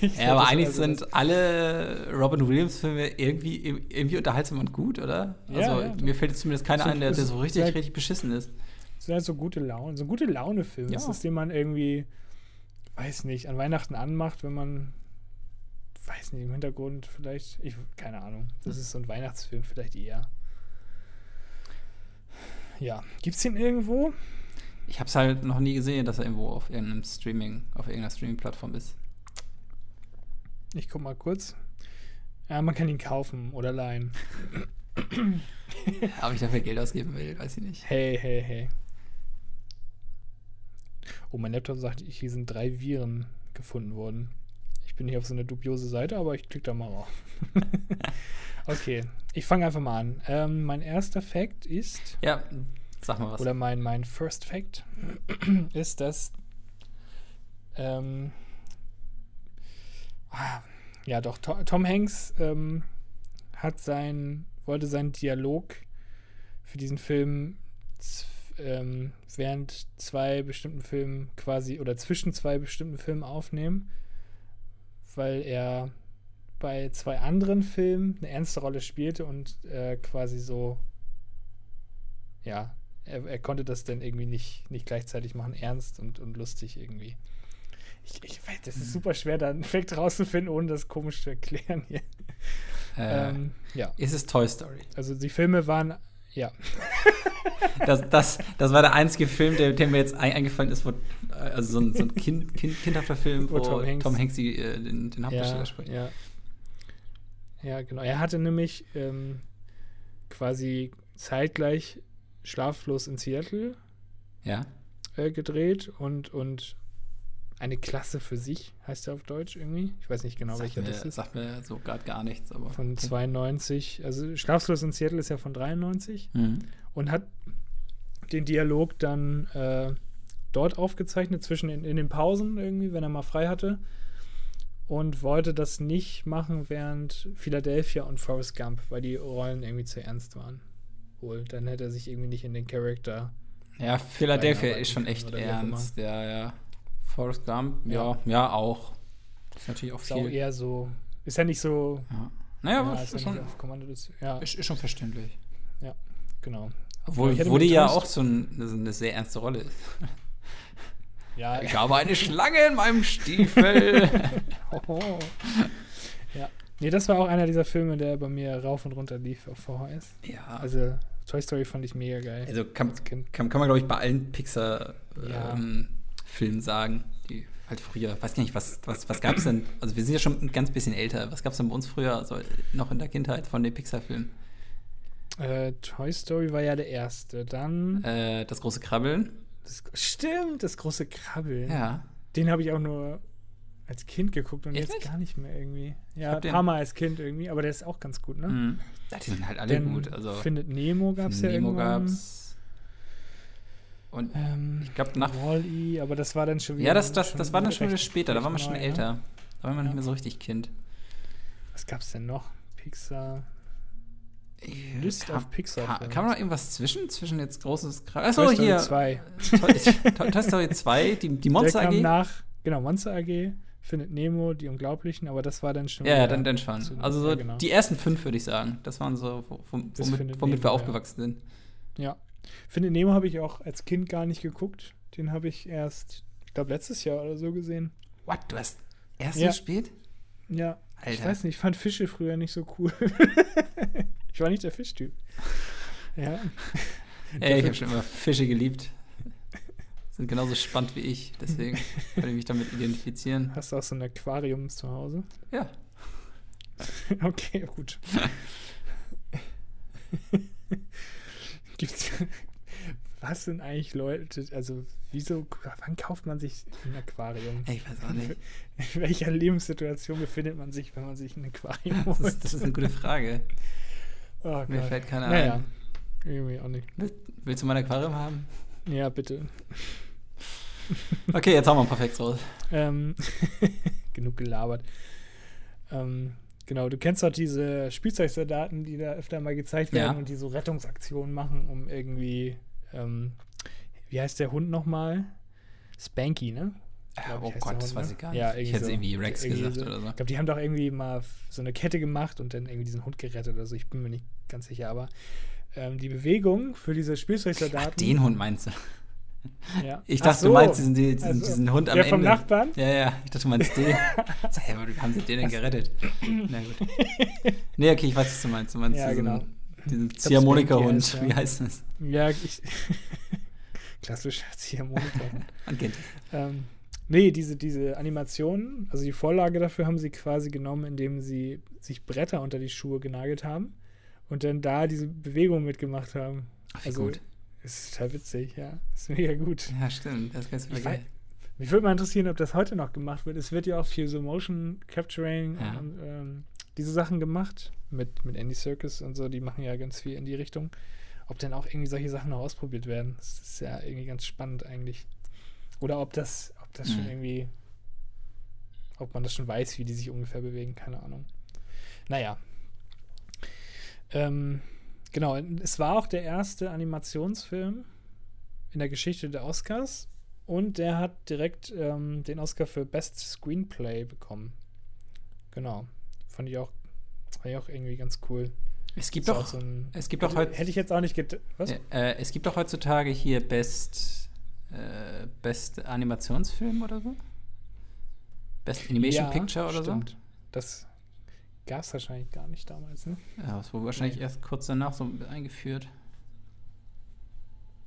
ja, aber eigentlich also sind alle Robin Williams-Filme irgendwie, irgendwie unterhaltsam und gut, oder? Also ja, mir fällt jetzt zumindest keiner so, ein, der, der so richtig, halt, richtig beschissen ist. Das sind halt so gute Laune, so gute Laune-Filme. Ja. Das ist, den man irgendwie, weiß nicht, an Weihnachten anmacht, wenn man weiß nicht, im Hintergrund vielleicht, ich, keine Ahnung. Das ist so ein Weihnachtsfilm vielleicht eher. Ja, gibt's den irgendwo? Ich habe es halt noch nie gesehen, dass er irgendwo auf irgendeinem Streaming, auf irgendeiner Streaming-Plattform ist. Ich guck mal kurz. Ja, man kann ihn kaufen oder leihen. Ob ich dafür Geld ausgeben will, weiß ich nicht. Hey, hey, hey. Oh, mein Laptop sagt, hier sind drei Viren gefunden worden. Ich bin hier auf so einer dubiose Seite, aber ich klicke da mal auf. okay, ich fange einfach mal an. Ähm, mein erster Fact ist. Ja, sag mal was. Oder mein, mein First Fact ist, dass. Ähm, ah, ja, doch, Tom Hanks ähm, hat sein, wollte seinen Dialog für diesen Film ähm, während zwei bestimmten Filmen quasi oder zwischen zwei bestimmten Filmen aufnehmen, weil er bei zwei anderen Filmen eine ernste Rolle spielte und äh, quasi so, ja, er, er, konnte das dann irgendwie nicht, nicht gleichzeitig machen, ernst und, und lustig irgendwie. Ich, ich weiß, das ist hm. super schwer, da einen Effekt rauszufinden, ohne das komisch zu erklären hier. Äh, ähm, ja. Ist es Toy Story? Also die Filme waren, ja. das, das, das war der einzige Film, der, der mir jetzt eingefallen ist, wo, also so ein, so ein kind, kind, kindhafter Film, wo, wo Tom Hanks, Tom Hanks die, äh, den, den Hauptdarsteller ja, spricht. Ja. ja, genau. Er hatte nämlich ähm, quasi zeitgleich Schlaflos in Seattle ja. äh, gedreht und, und eine Klasse für sich, heißt er auf Deutsch irgendwie. Ich weiß nicht genau, sag welcher mir, das ist. Sagt mir so gerade gar nichts, aber. Von 92. Also Schlaflos in Seattle ist ja von 93 mhm. und hat den Dialog dann äh, dort aufgezeichnet, zwischen in, in, den Pausen irgendwie, wenn er mal frei hatte. Und wollte das nicht machen während Philadelphia und Forrest Gump, weil die Rollen irgendwie zu ernst waren. Wohl, dann hätte er sich irgendwie nicht in den Charakter. Ja, Philadelphia ist schon echt ernst, ja, ja. Forrest Gump, ja, ja, ja auch. Das ist natürlich auch viel. Ist auch eher so, ist ja nicht so. Ja. Naja, ja, aber ist, ist schon, ist, ja. Ist, schon verständlich. Ja, genau. Obwohl Woody ja auch so ein, eine sehr ernste Rolle ist. Ja, ich habe eine Schlange in meinem Stiefel. oh. Ja. Nee, das war auch einer dieser Filme, der bei mir rauf und runter lief auf VHS. Ja. Also Toy Story fand ich mega geil. Also kann, kann, kann man, glaube ich, bei allen Pixar ja. ähm, Filmen sagen, die halt früher, weiß gar nicht, was, was, was gab es denn? Also wir sind ja schon ein ganz bisschen älter. Was gab es denn bei uns früher, also noch in der Kindheit von den Pixar-Filmen? Äh, Toy Story war ja der erste. Dann. Äh, das große Krabbeln. Das, stimmt, das große Krabbeln. Ja. Den habe ich auch nur als Kind geguckt und Echt jetzt gar nicht mehr irgendwie. Ja, ein paar Mal als Kind irgendwie, aber der ist auch ganz gut, ne? Mhm. Ja, die sind halt alle Denn gut. Also Findet Nemo gab es ja Nemo irgendwann. gab's. Und ähm, ich glaube nach Wall-E, aber das war dann schon wieder. Ja, das, das, das war dann schon wieder später, da war man schon neu, älter. Ne? Da war man ja. nicht mehr so richtig Kind. Was gab's denn noch? Pixar. List auf Pixar. Kann, kann man noch irgendwas zwischen? Zwischen jetzt großes Achso, Toy hier. Story 2. Toy Story 2, die, die Monster Der AG. nach, genau, Monster AG, findet Nemo, die Unglaublichen, aber das war dann schon. Ja, ja dann, dann schon. Also so ja, genau. die ersten fünf, würde ich sagen. Das waren so, womit, womit Nemo, wir aufgewachsen sind. Ja. Findet Nemo habe ich auch als Kind gar nicht geguckt. Den habe ich erst, ich glaube, letztes Jahr oder so gesehen. What? Du hast erst ja. spät? Ja. Alter. Ich weiß nicht, ich fand Fische früher nicht so cool. ich war nicht der Fischtyp. Ja. Ey, ich habe schon immer Fische geliebt. Sind genauso spannend wie ich, deswegen kann ich mich damit identifizieren. Hast du auch so ein Aquarium zu Hause? Ja. okay, gut. Gibt's. Was sind eigentlich Leute, also wieso, wann kauft man sich ein Aquarium? Ich weiß auch nicht. In welcher Lebenssituation befindet man sich, wenn man sich ein Aquarium holt? Das ist, das ist eine gute Frage. Oh Mir fällt keiner naja. ein. Irgendwie auch nicht. Willst du mein Aquarium haben? Ja, bitte. Okay, jetzt haben wir ein Facts raus. Ähm, genug gelabert. Ähm, Genau, du kennst doch diese Spielzeugsoldaten, die da öfter mal gezeigt werden ja. und die so Rettungsaktionen machen, um irgendwie, ähm, wie heißt der Hund nochmal? Spanky, ne? Glaub, oh Gott, das weiß ne? ich gar nicht. Ja, ich hätte so, irgendwie Rex irgendwie gesagt so, oder so. Ich glaube, die haben doch irgendwie mal so eine Kette gemacht und dann irgendwie diesen Hund gerettet oder so. Ich bin mir nicht ganz sicher, aber ähm, die Bewegung für diese Spielzeugsoldaten. Ach, den Hund meinst du? Ja. Ich dachte, so. du meinst diesen, diesen, also, diesen Hund am der Ende. vom Nachbarn? Ja, ja. Ich dachte, du meinst den. Sag, hey, wie haben sie den denn gerettet? Na gut. Nee, okay, ich weiß, was du meinst. Du meinst ja, genau. diesen Ziehharmonika-Hund, ja. wie heißt das? Ja, ich. Klassischer Ziehharmonika-Hund. Man kennt. Ähm, nee, diese, diese Animationen, also die Vorlage dafür haben sie quasi genommen, indem sie sich Bretter unter die Schuhe genagelt haben und dann da diese Bewegung mitgemacht haben. Ach, also, gut. Ist total witzig, ja. Ist mega gut. Ja, stimmt. Das ist ganz geil. Mich würde mal interessieren, ob das heute noch gemacht wird. Es wird ja auch viel so Motion Capturing ja. und ähm, diese Sachen gemacht mit, mit Andy Circus und so. Die machen ja ganz viel in die Richtung. Ob denn auch irgendwie solche Sachen noch ausprobiert werden. Das ist ja irgendwie ganz spannend eigentlich. Oder ob das, ob das mhm. schon irgendwie, ob man das schon weiß, wie die sich ungefähr bewegen, keine Ahnung. Naja. Ähm, genau, es war auch der erste Animationsfilm in der Geschichte der Oscars und der hat direkt ähm, den Oscar für Best Screenplay bekommen. Genau. Fand ich auch, fand ich auch irgendwie ganz cool. Es gibt doch, so es gibt doch heute. Hätte ich jetzt auch nicht get Was? Äh, es gibt doch heutzutage hier Best, äh, Best Animationsfilm oder so? Best Animation ja, Picture oder stimmt. so? Das gab es wahrscheinlich gar nicht damals, ne? Ja, das wurde wahrscheinlich nee. erst kurz danach so eingeführt.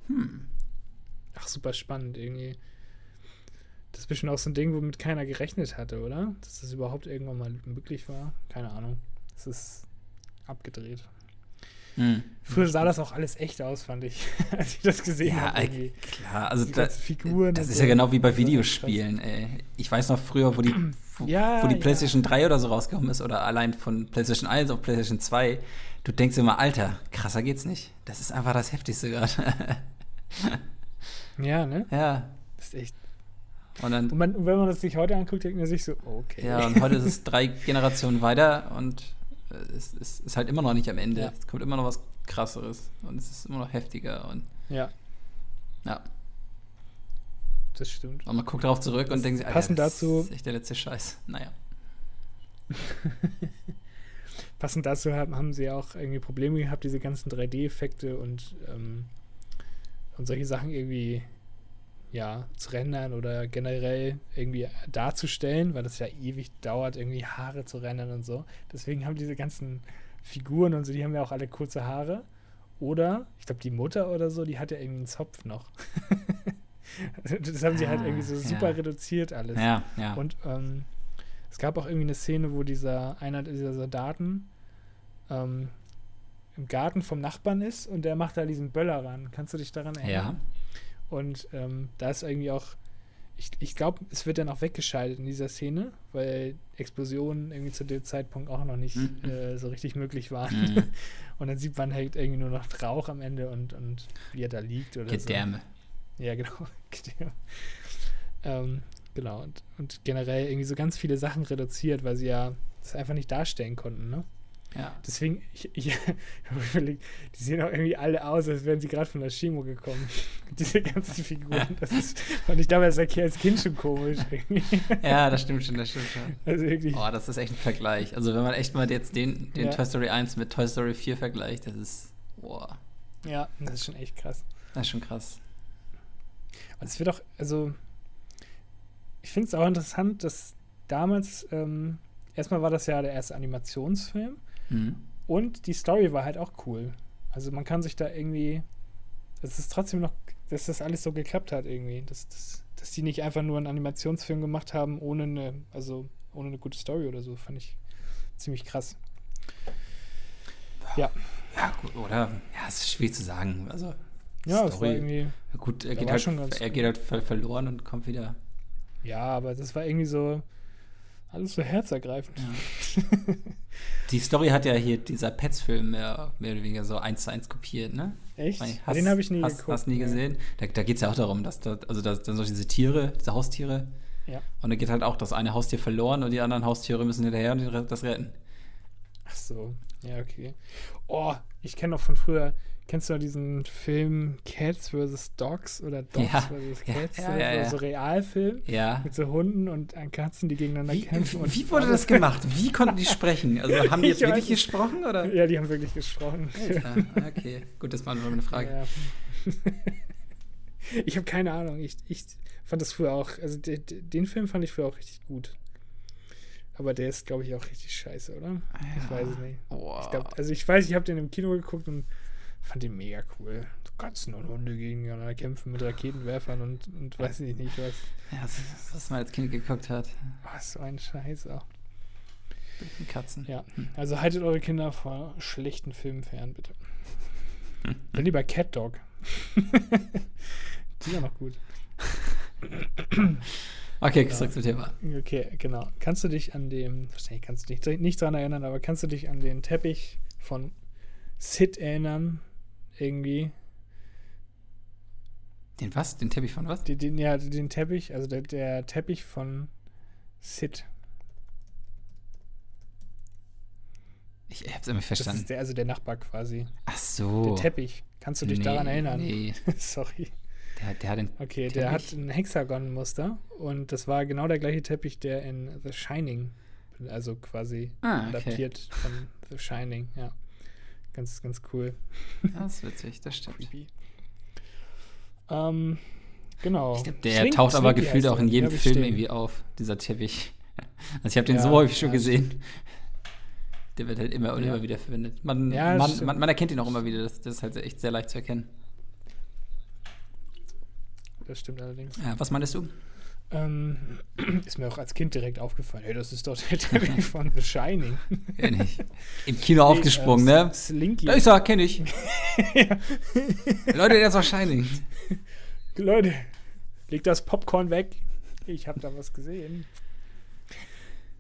Hm. Ach, super spannend irgendwie. Das ist bestimmt auch so ein Ding, womit keiner gerechnet hatte, oder? Dass das überhaupt irgendwann mal möglich war. Keine Ahnung. Es ist abgedreht. Mhm. Früher sah das auch alles echt aus, fand ich, als ich das gesehen ja, habe. Ja, klar, also da, Figuren das ist so. ja genau wie bei Videospielen, ey. Ich weiß noch früher, wo die, ja, wo die PlayStation ja. 3 oder so rausgekommen ist oder allein von PlayStation 1 auf PlayStation 2. Du denkst immer, Alter, krasser geht's nicht. Das ist einfach das Heftigste gerade. ja, ne? Ja. Das ist echt. Und, dann, und, man, und wenn man das sich heute anguckt, denkt man sich so, okay. Ja, und heute ist es drei Generationen weiter und es, es ist halt immer noch nicht am Ende. Ja. Es kommt immer noch was krasseres und es ist immer noch heftiger und ja. Ja. Das stimmt. Und man guckt darauf zurück das und denkt sich, passend das dazu, ist echt der letzte Scheiß. Naja. passend dazu haben, haben sie auch irgendwie Probleme gehabt, diese ganzen 3D-Effekte und, ähm, und solche Sachen irgendwie ja, zu rendern oder generell irgendwie darzustellen, weil das ja ewig dauert, irgendwie Haare zu rendern und so. Deswegen haben diese ganzen Figuren und so, die haben ja auch alle kurze Haare. Oder, ich glaube, die Mutter oder so, die hat ja irgendwie einen Zopf noch. das haben sie halt irgendwie so ah, super ja. reduziert alles. Ja, ja. Und ähm, es gab auch irgendwie eine Szene, wo dieser, einer dieser Soldaten ähm, im Garten vom Nachbarn ist und der macht da diesen Böller ran. Kannst du dich daran erinnern? Ja. Und ähm, da ist irgendwie auch, ich, ich glaube, es wird dann auch weggeschaltet in dieser Szene, weil Explosionen irgendwie zu dem Zeitpunkt auch noch nicht mhm. äh, so richtig möglich waren. Mhm. und dann sieht man halt irgendwie nur noch Rauch am Ende und, und wie er da liegt oder Gedärme. so. Ja, genau. Ähm, genau. Und, und generell irgendwie so ganz viele Sachen reduziert, weil sie ja das einfach nicht darstellen konnten, ne? Ja. Deswegen, ich, ich überlegt, die sehen auch irgendwie alle aus, als wären sie gerade von der Chemo gekommen. Diese ganzen Figuren. Das ist, fand ich damals als Kind schon komisch. ja, das stimmt schon, das stimmt schon. Also wirklich. Oh, das ist echt ein Vergleich. Also wenn man echt mal jetzt den, den ja. Toy Story 1 mit Toy Story 4 vergleicht, das ist, boah. Ja, das ist schon echt krass. Das ist schon krass. Und es wird auch, also, ich finde es auch interessant, dass damals, ähm, erstmal war das ja der erste Animationsfilm Mhm. Und die Story war halt auch cool. Also man kann sich da irgendwie, es ist trotzdem noch, dass das alles so geklappt hat irgendwie. Dass, dass, dass die nicht einfach nur einen Animationsfilm gemacht haben, ohne eine, also ohne eine gute Story oder so, fand ich ziemlich krass. Ja. Ja, gut, oder? Ja, es ist schwierig zu sagen. Also, ja, es war irgendwie. Gut, er geht, halt, er geht halt verloren und kommt wieder. Ja, aber das war irgendwie so alles so herzergreifend. Ja. Die Story hat ja hier dieser Pets-Film mehr, mehr, oder weniger so eins zu eins kopiert, ne? Echt? Hast, Den habe ich nie hast, geguckt. Hast nie gesehen? Da, da geht es ja auch darum, dass da, also da, sind diese Tiere, diese Haustiere. Ja. Und da geht halt auch das eine Haustier verloren und die anderen Haustiere müssen hinterher und das retten. Ach so, ja, okay. Oh, ich kenne noch von früher, Kennst du noch diesen Film Cats vs. Dogs oder Dogs ja, vs. Cats? Ja, ja, ja, so, so Realfilm ja. mit so Hunden und Katzen, die gegeneinander wie, kämpfen. Wie, wie wurde das gemacht? Wie konnten die sprechen? Also haben die jetzt wirklich gesprochen? Oder? Ja, die haben wirklich gesprochen. okay, gut, das war nur eine Frage. ich habe keine Ahnung. Ich, ich fand das früher auch, also den, den Film fand ich früher auch richtig gut. Aber der ist, glaube ich, auch richtig scheiße, oder? Ja. Ich weiß es nicht. Oh. Ich glaub, also ich weiß, ich habe den im Kino geguckt und fand den mega cool. Katzen und Hunde gegeneinander kämpfen mit Raketenwerfern und, und weiß ich nicht was. Ja, das, was man als Kind geguckt hat. Was so ein Scheiß auch. Katzen. Ja, also haltet eure Kinder vor schlechten Filmen fern, bitte. Dann lieber Cat Dog. Die sind noch gut. Okay, genau. zurück zum Thema. Okay, genau. Kannst du dich an dem, wahrscheinlich kannst du dich nicht dran erinnern, aber kannst du dich an den Teppich von Sid erinnern? Irgendwie? Den was? Den Teppich von was? Den, den ja, den Teppich, also der, der Teppich von Sid. Ich hab's immer verstanden. Das ist der, also der Nachbar quasi. Ach so. Der Teppich. Kannst du dich nee, daran erinnern? Nee. Sorry. Der, der hat den Okay, Teppich. der hat ein Hexagon-Muster und das war genau der gleiche Teppich, der in The Shining, also quasi ah, okay. adaptiert von The Shining, ja. Ganz, ganz cool. Das ist witzig, das stimmt. Ähm, genau. Ich glaub, der Slink, taucht aber Slinky gefühlt auch in jedem Film stehen. irgendwie auf, dieser Teppich. Also ich habe den ja, so häufig schon ja, gesehen. Der wird halt immer und ja. immer wieder verwendet. Man, ja, man, man, man, erkennt ihn auch immer wieder. Das, das, ist halt echt sehr leicht zu erkennen. Das stimmt allerdings. Ja, was meinst du? Ähm, ist mir auch als Kind direkt aufgefallen. Hey, das ist doch der Teppich von The Shining. Kenn ich. Im Kino nee, aufgesprungen, äh, ne? Slinky. Da ist er, kenn ich. ja. Leute, der ist doch Shining. Leute, leg das Popcorn weg. Ich habe da was gesehen.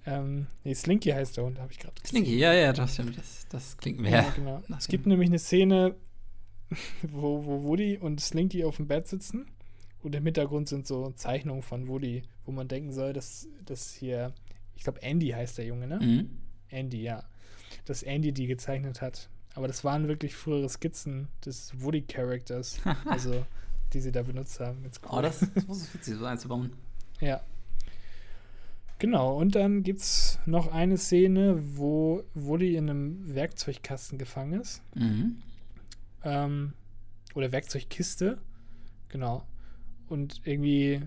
Ähm, nee, Slinky heißt der Hund, habe ich gerade Slinky, ja, ja, das stimmt. Das, das klingt mehr. Ja, genau. Es gibt nämlich eine Szene, wo, wo Woody und Slinky auf dem Bett sitzen. Und im Hintergrund sind so Zeichnungen von Woody, wo man denken soll, dass das hier, ich glaube, Andy heißt der Junge, ne? Mhm. Andy, ja. Dass Andy die gezeichnet hat. Aber das waren wirklich frühere Skizzen des Woody-Characters. also, die sie da benutzt haben. Jetzt cool. Oh, das, das muss witzig, so einzubauen. Ja. Genau, und dann gibt es noch eine Szene, wo Woody in einem Werkzeugkasten gefangen ist. Mhm. Ähm, oder Werkzeugkiste. Genau. Und irgendwie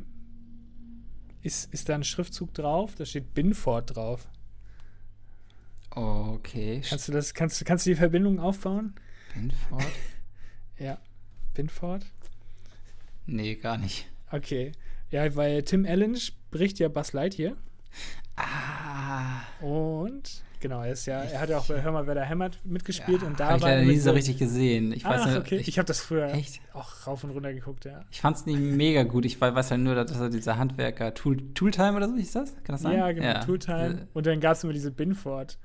ist, ist da ein Schriftzug drauf, da steht Binford drauf. Okay. Kannst du das, kannst, kannst du die Verbindung aufbauen? Binford? ja. Binford? Nee, gar nicht. Okay. Ja, weil Tim Allen spricht ja Buzz Lightyear. Ah. Und genau, er ist ja, er hat ja auch bei Hör mal, wer da hämmert mitgespielt ja, und da hab war ich leider nie so richtig gesehen. Ich weiß Ach, okay. Ich, ich habe das früher echt? auch rauf und runter geguckt, ja. Ich fand es nicht mega gut. Ich weiß halt nur, dass er dieser Handwerker Tool, Tooltime oder so hieß das? Kann das sein? Ja, genau, ja. Tooltime. Und dann gab es immer diese Binford.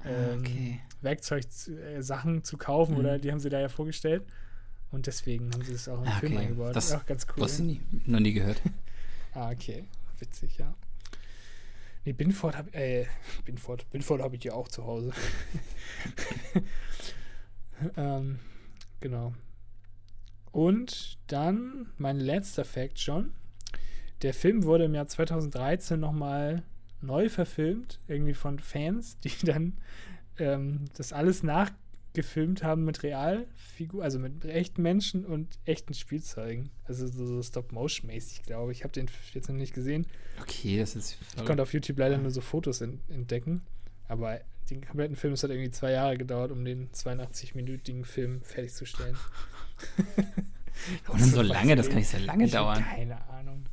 Ah, ähm, okay. Werkzeugsachen äh, zu kaufen mhm. oder die haben sie da ja vorgestellt. Und deswegen haben sie das auch im ah, okay. Film eingebaut. Das ist auch ganz cool. Das nie, noch nie gehört. ah, okay. Witzig, ja. Nee, Binford habe äh, Binford, Binford habe ich ja auch zu Hause. ähm, genau. Und dann mein letzter Fact schon. Der Film wurde im Jahr 2013 nochmal neu verfilmt, irgendwie von Fans, die dann ähm, das alles nach gefilmt haben mit Realfiguren, also mit echten Menschen und echten Spielzeugen. Also so, so Stop-Motion-mäßig, glaube ich. Ich habe den jetzt noch nicht gesehen. Okay, das ist. Ich konnte auf YouTube leider nur so Fotos entdecken. Aber den kompletten Film, es hat irgendwie zwei Jahre gedauert, um den 82-minütigen Film fertigzustellen. und dann so lange, das kann nicht so lange ich dauern. Keine Ahnung.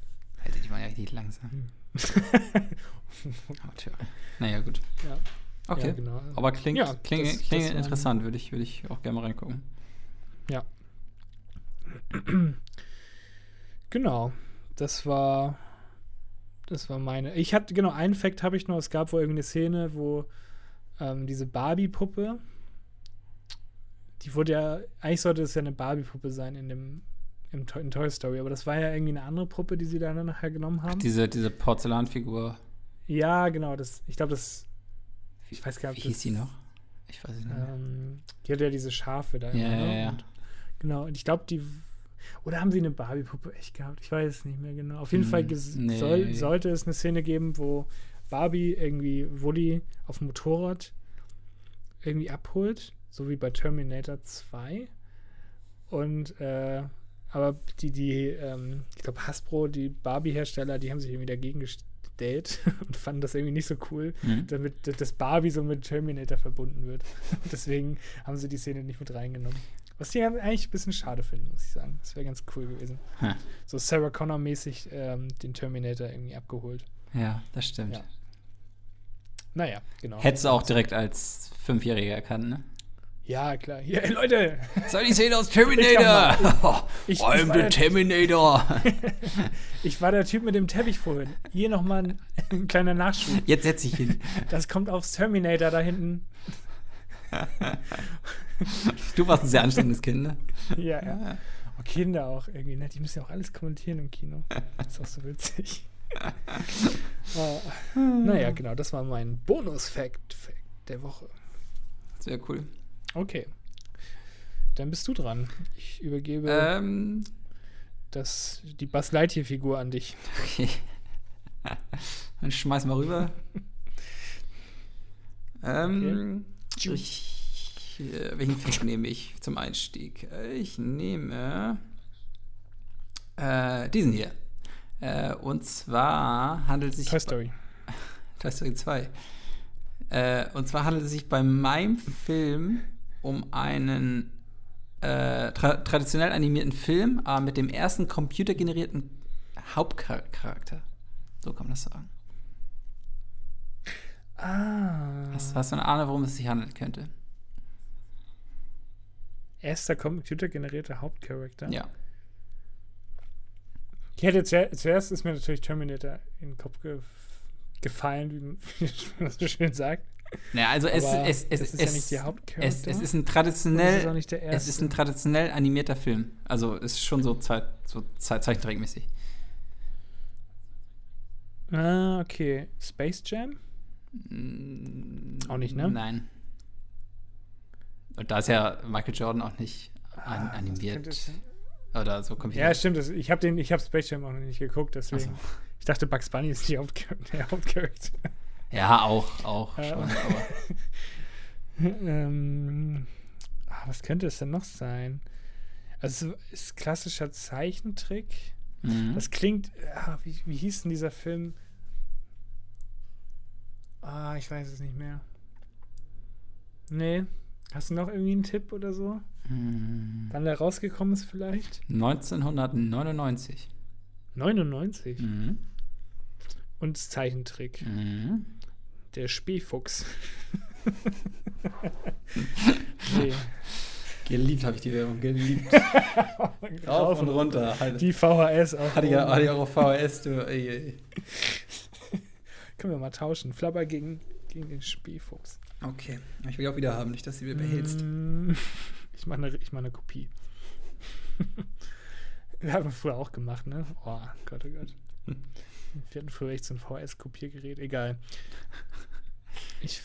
Alter, die waren ja richtig langsam. Hm. naja, gut. Ja. Okay. Ja, genau. Aber klingt, ja, klingt, das, klingt das interessant, würde ich, würd ich auch gerne mal reingucken. Ja. genau. Das war. Das war meine. Ich hatte, genau, einen Fakt habe ich noch. Es gab wohl irgendeine Szene, wo ähm, diese Barbie-Puppe, die wurde ja, eigentlich sollte es ja eine Barbie-Puppe sein in dem im, in Toy Story, aber das war ja irgendwie eine andere Puppe, die sie dann nachher genommen haben. Ach, diese, diese Porzellanfigur. Ja, genau, das, ich glaube, das ich weiß gar nicht. Wie hieß die noch? Ich weiß nicht. Ähm, die hat ja diese Schafe da. Ja, immer, ne? ja, ja. Und, genau, und ich glaube, die. Oder haben sie eine Barbie-Puppe echt gehabt? Ich weiß es nicht mehr genau. Auf jeden hm, Fall nee. soll, sollte es eine Szene geben, wo Barbie irgendwie Woody auf dem Motorrad irgendwie abholt, so wie bei Terminator 2. Und äh, aber die, die, ähm, ich glaube, Hasbro, die Barbie-Hersteller, die haben sich irgendwie dagegen Date und fanden das irgendwie nicht so cool, mhm. damit das Barbie so mit Terminator verbunden wird. Deswegen haben sie die Szene nicht mit reingenommen. Was ich eigentlich ein bisschen schade finde, muss ich sagen. Das wäre ganz cool gewesen. Hm. So Sarah Connor-mäßig ähm, den Terminator irgendwie abgeholt. Ja, das stimmt. Ja. Naja, genau. Hättest du auch direkt als Fünfjähriger erkannt, ne? Ja, klar. Hey, Leute! Soll die Szene aus Terminator? Ich, ich, I'm the Terminator! ich war der Typ mit dem Teppich vorhin. Hier nochmal ein, ein kleiner Nachschub. Jetzt setze ich hin. Das kommt aufs Terminator da hinten. du warst ein sehr anstrengendes Kind, ne? Ja, ja. Und Kinder auch irgendwie, ne? Die müssen ja auch alles kommentieren im Kino. Das ist auch so witzig. oh. Naja, genau, das war mein Bonus-Fact der Woche. Sehr cool. Okay. Dann bist du dran. Ich übergebe ähm, das, die Buzz Lightyear-Figur an dich. Okay. Dann schmeiß mal rüber. ähm, okay. ich, äh, welchen Fact nehme ich zum Einstieg? Ich nehme äh, diesen hier. Äh, und zwar handelt es sich. Toy Story. Toy Story 2. Äh, und zwar handelt es sich bei meinem Film um einen äh, tra traditionell animierten Film, aber mit dem ersten computergenerierten Hauptcharakter. So kann man das sagen. Ah. Hast, hast du eine Ahnung, worum es sich handeln könnte? Erster computergenerierte Hauptcharakter? Ja. Ich hätte zuerst ist mir natürlich Terminator in den Kopf ge gefallen, wie man so schön sagt. Naja, also es, es, es, ist es, ja nicht die Hauptcharakter. Es, es ist ein traditionell, ist es ist ein traditionell animierter Film. Also es ist schon so, Zeit, so Zeichentrickmäßig. Ah, okay. Space Jam? Mm, auch nicht, ne? Nein. Und da ist ja Michael Jordan auch nicht an, ah, animiert. Oder so Computer. Ja, stimmt. Das, ich habe hab Space Jam auch noch nicht geguckt, deswegen. So. Ich dachte, Bugs Bunny ist die Hauptcharakter. Ja, auch, auch schon, ähm, ah, was könnte es denn noch sein? Also, es ist klassischer Zeichentrick. Mhm. Das klingt, ah, wie, wie hieß denn dieser Film? Ah, ich weiß es nicht mehr. Nee. Hast du noch irgendwie einen Tipp oder so? Mhm. Wann der rausgekommen ist vielleicht? 1999. 99? Mhm. Und Zeichentrick. Mhm. Der Spähfuchs. nee. Geliebt habe ich die Werbung, geliebt. Rauf und runter. Halt. Die VHS auch. Hatte ich, hatte ich auch auf VHS, du. Ey, ey. Können wir mal tauschen. Flabber gegen, gegen den Spähfuchs. Okay. Ich will die auch wieder haben, nicht, dass du sie behältst. Mm, ich mache eine, mach eine Kopie. wir haben früher auch gemacht, ne? Oh Gott, oh Gott. Wir hatten früher echt so ein VS-Kopiergerät, egal. Ich,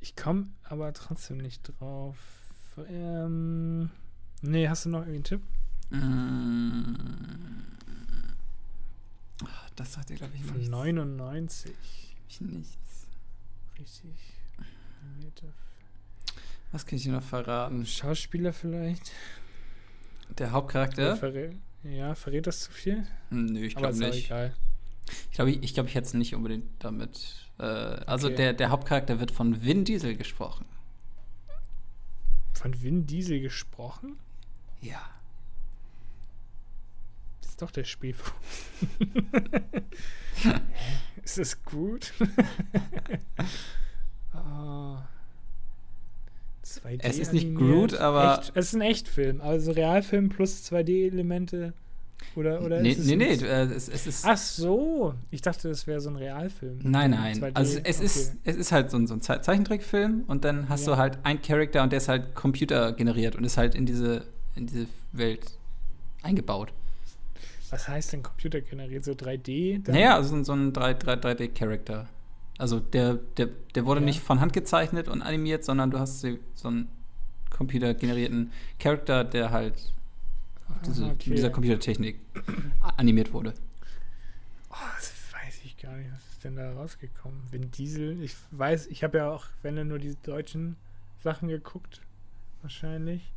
ich komme aber trotzdem nicht drauf. Ähm, nee, hast du noch irgendwie einen Tipp? Mm. Das sagt ihr, glaube ich, Von nichts. 99. Ich nichts. Richtig. Was kann ich dir noch verraten? Schauspieler vielleicht? Der Hauptcharakter? Verrät, ja, verrät das zu viel? Nö, ich glaube nicht. Egal. Ich glaube, ich, ich, glaub, ich hätte es nicht unbedingt damit. Äh, also okay. der, der Hauptcharakter wird von Vin Diesel gesprochen. Von Vin Diesel gesprochen? Ja. Das ist doch der Spielfuchs. ist das gut? oh. 2D es ist nicht Groot, aber. Echt, es ist ein Echtfilm, also Realfilm plus 2D-Elemente. Oder, oder nee, nee, nee, äh, es, es, ist. Ach so, ich dachte, das wäre so ein Realfilm. Nein, nein. 2D. Also es, okay. ist, es ist halt so ein, so ein Zeichentrickfilm und dann hast ja. du halt einen Charakter und der ist halt computergeneriert und ist halt in diese, in diese Welt eingebaut. Was heißt denn computergeneriert? So 3D? Dann? Naja, also so ein 3, 3, 3D-Charakter. Also der, der, der wurde ja. nicht von Hand gezeichnet und animiert, sondern du hast so einen computergenerierten Charakter, der halt diese, okay. mit dieser Computertechnik animiert wurde. Oh, das weiß ich gar nicht. Was ist denn da rausgekommen? Vin Diesel, ich weiß, ich habe ja auch, wenn dann nur die deutschen Sachen geguckt, wahrscheinlich.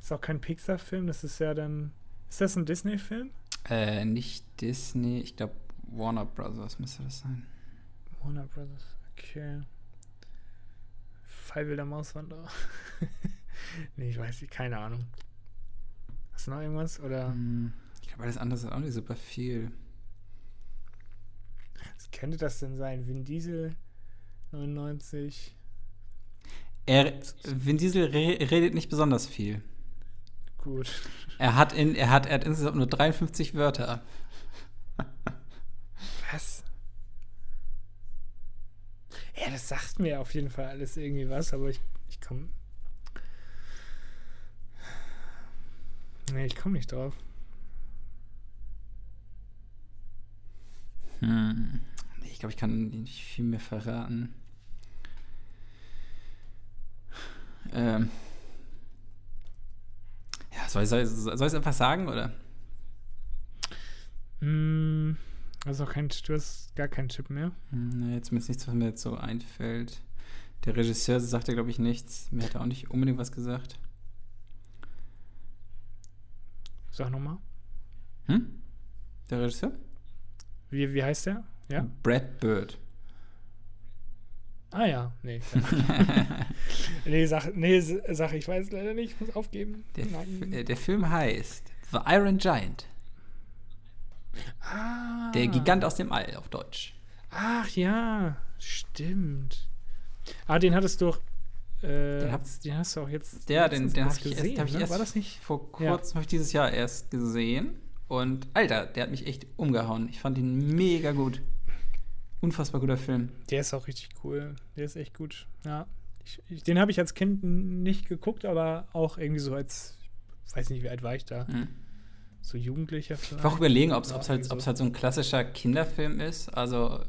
Ist auch kein Pixar-Film, das ist ja dann. Ist das ein Disney-Film? Äh, nicht Disney, ich glaube Warner Brothers müsste das sein. Warner Brothers, okay. Fall wilder Mauswanderer. nee, ich weiß nicht, keine Ahnung. Du noch irgendwas? Oder? Hm, ich glaube, alles andere ist auch nicht super viel. Was könnte das denn sein? Vin Diesel 99. Er, Vin Diesel re redet nicht besonders viel. Gut. Er hat, in, er, hat, er hat insgesamt nur 53 Wörter. Was? Ja, das sagt mir auf jeden Fall alles irgendwie was, aber ich, ich komme. Nee, ich komme nicht drauf. Hm. Ich glaube, ich kann nicht viel mehr verraten. Ähm. Ja, soll ich es soll, soll einfach sagen, oder? Mm, also kein, du hast gar keinen Tipp mehr. Hm, nee, jetzt ist nichts, was mir jetzt so einfällt. Der Regisseur sagte, glaube ich, nichts. Mir hat er auch nicht unbedingt was gesagt. Sag nochmal. Hm? Der Regisseur? Wie, wie heißt der? Ja? Brad Bird. Ah ja, nee. nee, sag, nee, sag, ich weiß leider nicht, ich muss aufgeben. Der, äh, der Film heißt The Iron Giant. Ah. Der Gigant aus dem All auf Deutsch. Ach ja, stimmt. Ah, den hattest du doch. Äh, den, hab, den, hast du auch jetzt. Der, den, den habe ich, gesehen, erst, hab ich ne? erst War das nicht? vor kurzem, ja. habe ich dieses Jahr erst gesehen. Und Alter, der hat mich echt umgehauen. Ich fand ihn mega gut. Unfassbar guter Film. Der ist auch richtig cool. Der ist echt gut. Ja. Ich, ich, den habe ich als Kind nicht geguckt, aber auch irgendwie so als, weiß nicht, wie alt war ich da? Mhm. So Jugendlicher vielleicht. Ich war auch überlegen, ob es halt, so. halt so ein klassischer Kinderfilm ist. Also,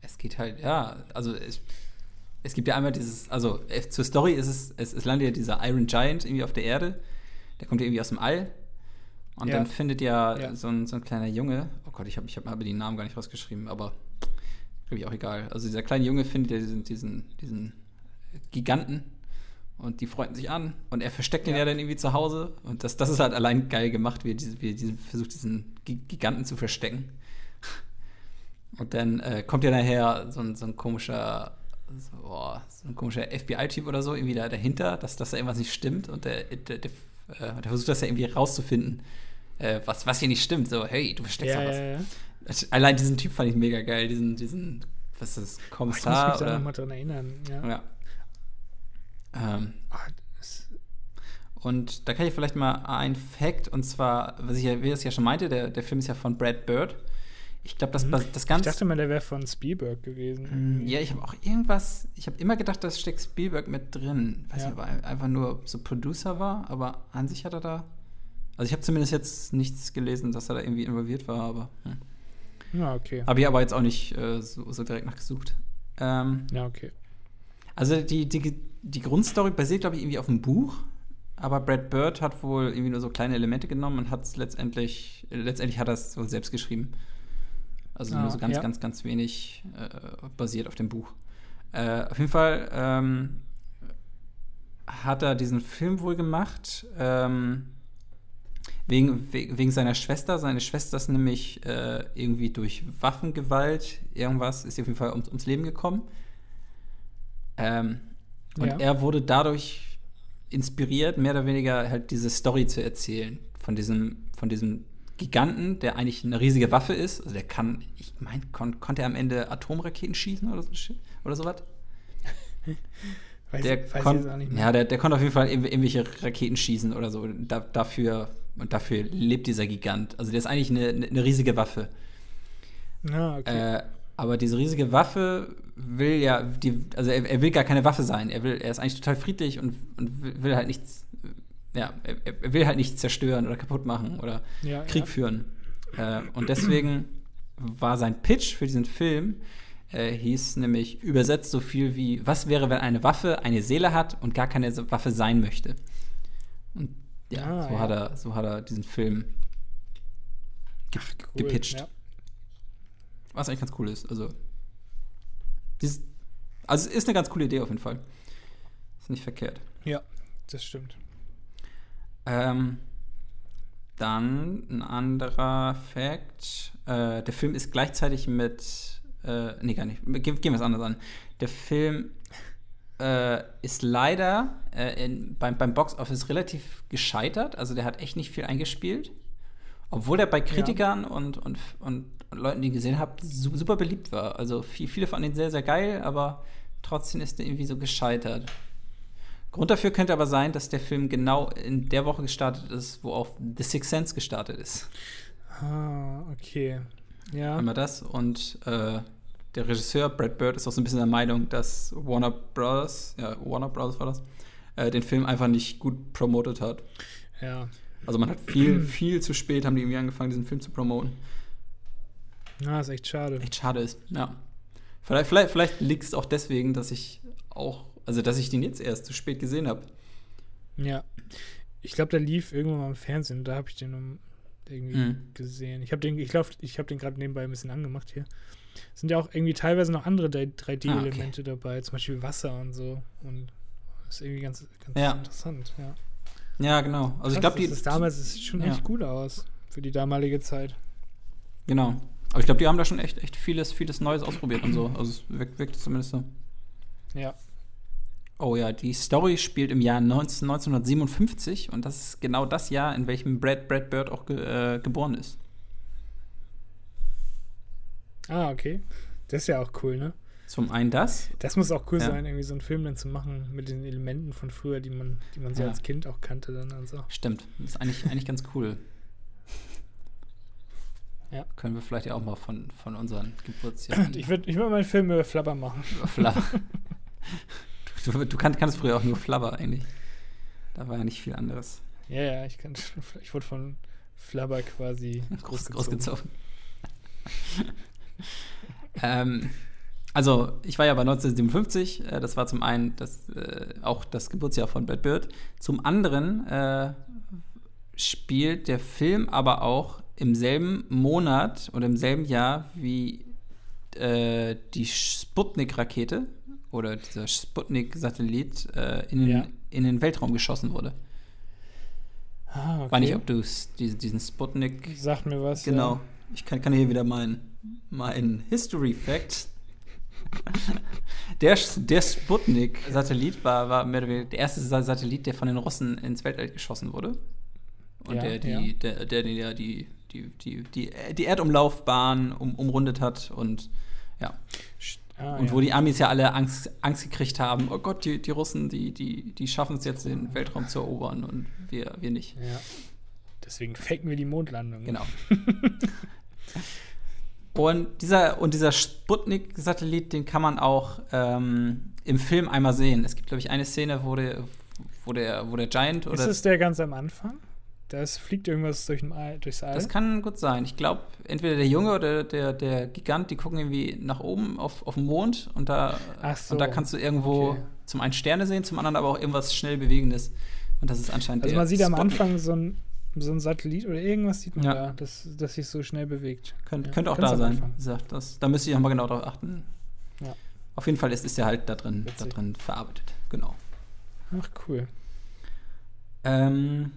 es geht halt, ja, also es, es gibt ja einmal dieses, also zur Story ist es, es, es landet ja dieser Iron Giant irgendwie auf der Erde. Der kommt ja irgendwie aus dem All und ja. dann findet ja, ja, So, ein, so ein kleiner Junge, oh Gott, ich habe ich hab aber die Namen gar nicht rausgeschrieben, aber glaube ich auch egal. Also dieser kleine Junge findet ja diesen, diesen, diesen Giganten und die freunden sich an und er versteckt ja. ihn ja dann irgendwie zu Hause und das, das ist halt allein geil gemacht, wie er, diese, wie er diesen, versucht, diesen Giganten zu verstecken. Und dann äh, kommt ja nachher so ein, so ein komischer so, oh, so ein komischer FBI-Typ oder so irgendwie da dahinter, dass, dass da irgendwas nicht stimmt und der, der, der, äh, der versucht das ja irgendwie rauszufinden äh, was, was hier nicht stimmt. So, hey, du versteckst ja, doch was. Ja, ja. Allein diesen Typ fand ich mega geil, diesen, diesen, was ist das, Kommissar? ich muss mich da nochmal dran erinnern, ja. Ähm, und da kann ich vielleicht mal ein Fact, und zwar, was ich ja, wie ich ja schon meinte, der, der Film ist ja von Brad Bird. Ich glaube, das, mhm. das Ganze. Ich dachte mal, der wäre von Spielberg gewesen. Mm, ja, ich habe auch irgendwas. Ich habe immer gedacht, da steckt Spielberg mit drin. Weiß ja. nicht, ob er einfach nur so Producer war, aber an sich hat er da also ich habe zumindest jetzt nichts gelesen, dass er da irgendwie involviert war, aber. Hm. Ja, okay. Habe ich aber jetzt auch nicht äh, so, so, direkt nachgesucht. Ähm, ja, okay. Also die, die, die Grundstory basiert, glaube ich, irgendwie auf einem Buch, aber Brad Bird hat wohl irgendwie nur so kleine Elemente genommen und hat es letztendlich, letztendlich hat er es so selbst geschrieben. Also ah, nur so ganz, ja. ganz, ganz wenig äh, basiert auf dem Buch. Äh, auf jeden Fall ähm, hat er diesen Film wohl gemacht. Ähm, Wegen, wegen seiner Schwester. Seine Schwester ist nämlich äh, irgendwie durch Waffengewalt, irgendwas, ist auf jeden Fall ums, ums Leben gekommen. Ähm, und ja. er wurde dadurch inspiriert, mehr oder weniger halt diese Story zu erzählen. Von diesem, von diesem Giganten, der eigentlich eine riesige Waffe ist. Also der kann, ich meine, kon konnte er am Ende Atomraketen schießen oder so oder sowas? weiß, der weiß kon, Ja, der, der konnte auf jeden Fall irgendwelche Raketen schießen oder so. Da, dafür und dafür lebt dieser Gigant. Also der ist eigentlich eine, eine riesige Waffe. Ja, okay. Äh, aber diese riesige Waffe will ja, die, also er, er, will gar keine Waffe sein. Er will, er ist eigentlich total friedlich und, und will halt nichts, ja, er, will halt nichts zerstören oder kaputt machen oder ja, Krieg ja. führen. Äh, und deswegen war sein Pitch für diesen Film, äh, hieß nämlich übersetzt so viel wie, was wäre, wenn eine Waffe eine Seele hat und gar keine Waffe sein möchte? Und ja, ah, so, ja. Hat er, so hat er diesen Film ge Ach, cool, gepitcht. Was eigentlich ganz cool ist. Also, dieses, also es ist eine ganz coole Idee auf jeden Fall. Ist nicht verkehrt. Ja, das stimmt. Ähm, dann ein anderer Fact. Äh, der Film ist gleichzeitig mit. Äh, nee, gar nicht. Gehen wir es anders an. Der Film äh, ist leider äh, in, beim, beim Box Office relativ gescheitert. Also der hat echt nicht viel eingespielt. Obwohl er bei Kritikern ja. und, und, und, und, Leuten, die ihn gesehen haben, super beliebt war. Also viel, viele fanden ihn sehr, sehr geil, aber trotzdem ist er irgendwie so gescheitert. Grund dafür könnte aber sein, dass der Film genau in der Woche gestartet ist, wo auch The Sixth Sense gestartet ist. Ah, okay. Ja. Einmal das und äh, der Regisseur Brad Bird ist auch so ein bisschen der Meinung, dass Warner Brothers, ja, Warner Brothers war das, äh, den Film einfach nicht gut promotet hat. Ja. Also man hat viel, viel zu spät, haben die irgendwie angefangen, diesen Film zu promoten. Ja, ist echt schade. Echt schade ist, ja. Vielleicht, vielleicht, vielleicht liegt es auch deswegen, dass ich auch also, dass ich den jetzt erst zu spät gesehen habe. Ja. Ich glaube, der lief irgendwann mal im Fernsehen. Da habe ich den irgendwie mhm. gesehen. Ich habe den, ich glaube, ich habe den gerade nebenbei ein bisschen angemacht hier. Es sind ja auch irgendwie teilweise noch andere 3D-Elemente ah, okay. dabei, zum Beispiel Wasser und so. Und das ist irgendwie ganz, ganz ja. interessant, ja. Ja, genau. Also Krass, ich glaube, die. Das damals sieht schon ja. echt gut aus für die damalige Zeit. Genau. Aber ich glaube, die haben da schon echt, echt vieles, vieles Neues ausprobiert und so. Also es wirkt, wirkt zumindest so. Ja, Oh ja, die Story spielt im Jahr 19, 1957 und das ist genau das Jahr, in welchem Brad, Bird auch ge, äh, geboren ist. Ah, okay. Das ist ja auch cool, ne? Zum einen das. Das muss auch cool ja. sein, irgendwie so einen Film dann zu machen mit den Elementen von früher, die man, die man so ja. als Kind auch kannte dann und so. Stimmt. Das ist eigentlich, eigentlich ganz cool. Ja. Können wir vielleicht ja auch mal von, von unseren Geburtsjahren. Ich würde ich würd mal einen Film über Flabber machen. Über Flabber. Du, du kan kannst früher auch nur Flubber eigentlich. Da war ja nicht viel anderes. Ja, ja, ich kann Ich wurde von Flubber quasi großgezogen. großgezogen. ähm, also, ich war ja bei 1957. Äh, das war zum einen das, äh, auch das Geburtsjahr von Brad Bird. Zum anderen äh, spielt der Film aber auch im selben Monat oder im selben Jahr wie äh, die Sputnik-Rakete oder dieser Sputnik-Satellit äh, in, ja. in, den Weltraum geschossen wurde. Ah, okay. Weiß nicht, ob du diese, diesen Sputnik. Sagt mir was. Genau. Ja. Ich kann, kann hier wieder mein, mein History Fact. der, der Sputnik-Satellit war, war mehr oder weniger der erste Satellit, der von den Russen ins Weltall geschossen wurde. Und ja, der, die, ja. der, der, der, die, die, die, die, die Erdumlaufbahn um, umrundet hat und ja. Ah, und ja. wo die Amis ja alle Angst, Angst gekriegt haben, oh Gott, die, die Russen, die, die, die schaffen es jetzt, den Weltraum zu erobern und wir, wir nicht. Ja. Deswegen faken wir die Mondlandung. Genau. und dieser, und dieser Sputnik-Satellit, den kann man auch ähm, im Film einmal sehen. Es gibt, glaube ich, eine Szene, wo der, wo der, wo der Giant oder. Ist es der ganz am Anfang? Da fliegt irgendwas durch All, durchs All. Das kann gut sein. Ich glaube, entweder der Junge oder der, der Gigant, die gucken irgendwie nach oben auf, auf den Mond und da, so. und da kannst du irgendwo okay. zum einen Sterne sehen, zum anderen aber auch irgendwas schnell Bewegendes. Und das ist anscheinend Also man sieht Spotlight. am Anfang so ein, so ein Satellit oder irgendwas sieht man ja. da, das, das sich so schnell bewegt. Könnt, ja, könnte auch da sein. Gesagt, das, da müsste ich nochmal genau darauf achten. Ja. Auf jeden Fall ist, ist der halt da drin, da drin verarbeitet. Genau. Ach, cool. Ähm,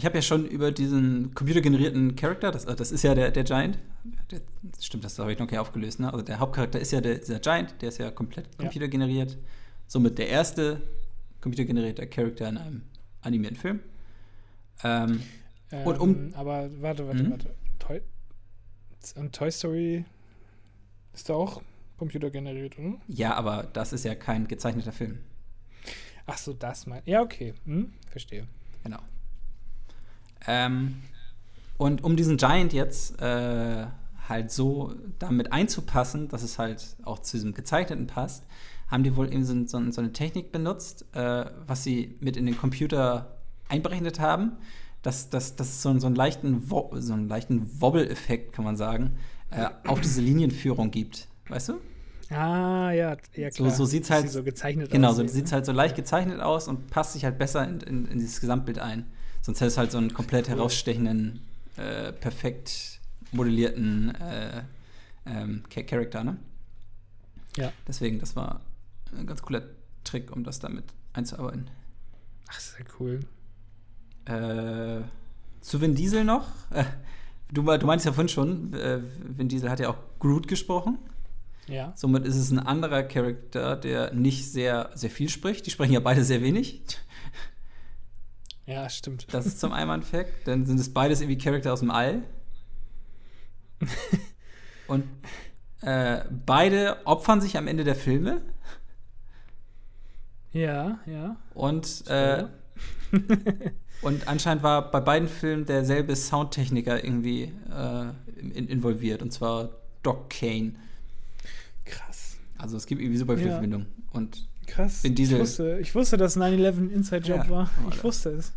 ich habe ja schon über diesen computergenerierten Charakter, das, das ist ja der, der Giant. Der, stimmt, das habe ich noch nicht aufgelöst. Ne? Also der Hauptcharakter ist ja der, dieser Giant, der ist ja komplett computergeneriert. Somit der erste computergenerierte Charakter in einem animierten Film. Ähm, ähm, und um. Aber warte, warte, mhm. warte. Toy, und Toy Story ist da auch computergeneriert, oder? Ja, aber das ist ja kein gezeichneter Film. Ach so, das mein. Ja, okay. Hm, verstehe. Genau. Ähm, und um diesen Giant jetzt äh, halt so damit einzupassen, dass es halt auch zu diesem Gezeichneten passt, haben die wohl eben so, so, so eine Technik benutzt, äh, was sie mit in den Computer einberechnet haben, dass das so, so, einen leichten Wo so einen leichten Wobble-Effekt, kann man sagen, äh, auf diese Linienführung gibt. Weißt du? Ah, ja, ja klar. So, so sieht es halt so gezeichnet genau, aus. Genau, so sieht es halt so leicht gezeichnet aus und passt sich halt besser in, in, in dieses Gesamtbild ein. Sonst hättest du halt so einen komplett herausstechenden, äh, perfekt modellierten äh, ähm, Charakter, ne? Ja. Deswegen, das war ein ganz cooler Trick, um das damit einzuarbeiten. Ach, sehr cool. Äh, zu Vin Diesel noch. Du, du meinst ja vorhin schon, äh, Vin Diesel hat ja auch Groot gesprochen. Ja. Somit ist es ein anderer Charakter, der nicht sehr, sehr viel spricht. Die sprechen ja beide sehr wenig. Ja, stimmt. Das ist zum einen ein Fact. Dann sind es beides irgendwie Charakter aus dem All. Und äh, beide opfern sich am Ende der Filme. Ja, ja. Und, äh, und anscheinend war bei beiden Filmen derselbe Soundtechniker irgendwie äh, in, involviert, und zwar Doc Kane. Krass. Also es gibt irgendwie super viele ja. Verbindungen. Und Krass. Vin Diesel. Ich wusste, ich wusste dass 9-11 Inside Job ja, war. Ich wusste es.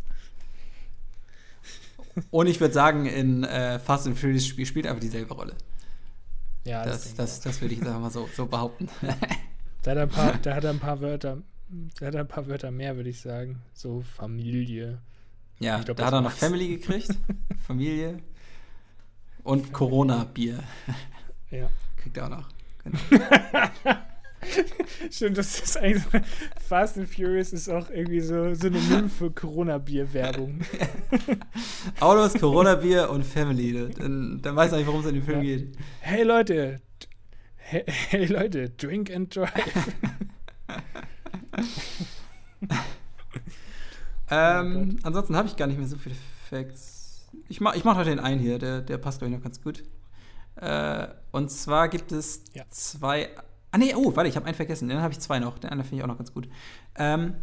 Und ich würde sagen, in äh, Fast and Furious Spiel spielt einfach dieselbe Rolle. Ja, das, das, das, das würde ich sagen mal so, so behaupten. da hat, er ein paar, da hat er ein paar Wörter, da hat er ein paar Wörter mehr, würde ich sagen. So Familie. Ja, glaub, da hat er noch Family gekriegt. Familie. Und Corona-Bier. Ja. Kriegt er auch noch. Genau. Stimmt, das ist eigentlich Fast and Furious ist auch irgendwie so synonym für Corona-Bier-Werbung. Autos, Corona-Bier und Family. Dann, dann weiß man nicht, worum es in dem Film ja. geht. Hey Leute, hey, hey, Leute, drink and drive. ähm, oh ansonsten habe ich gar nicht mehr so viele Facts. Ich mache ich mach heute den einen hier, der, der passt, glaube ich, noch ganz gut. Äh, und zwar gibt es ja. zwei Ah, nee, oh, warte, ich habe einen vergessen. Dann habe ich zwei noch. Den anderen finde ich auch noch ganz gut. Ähm,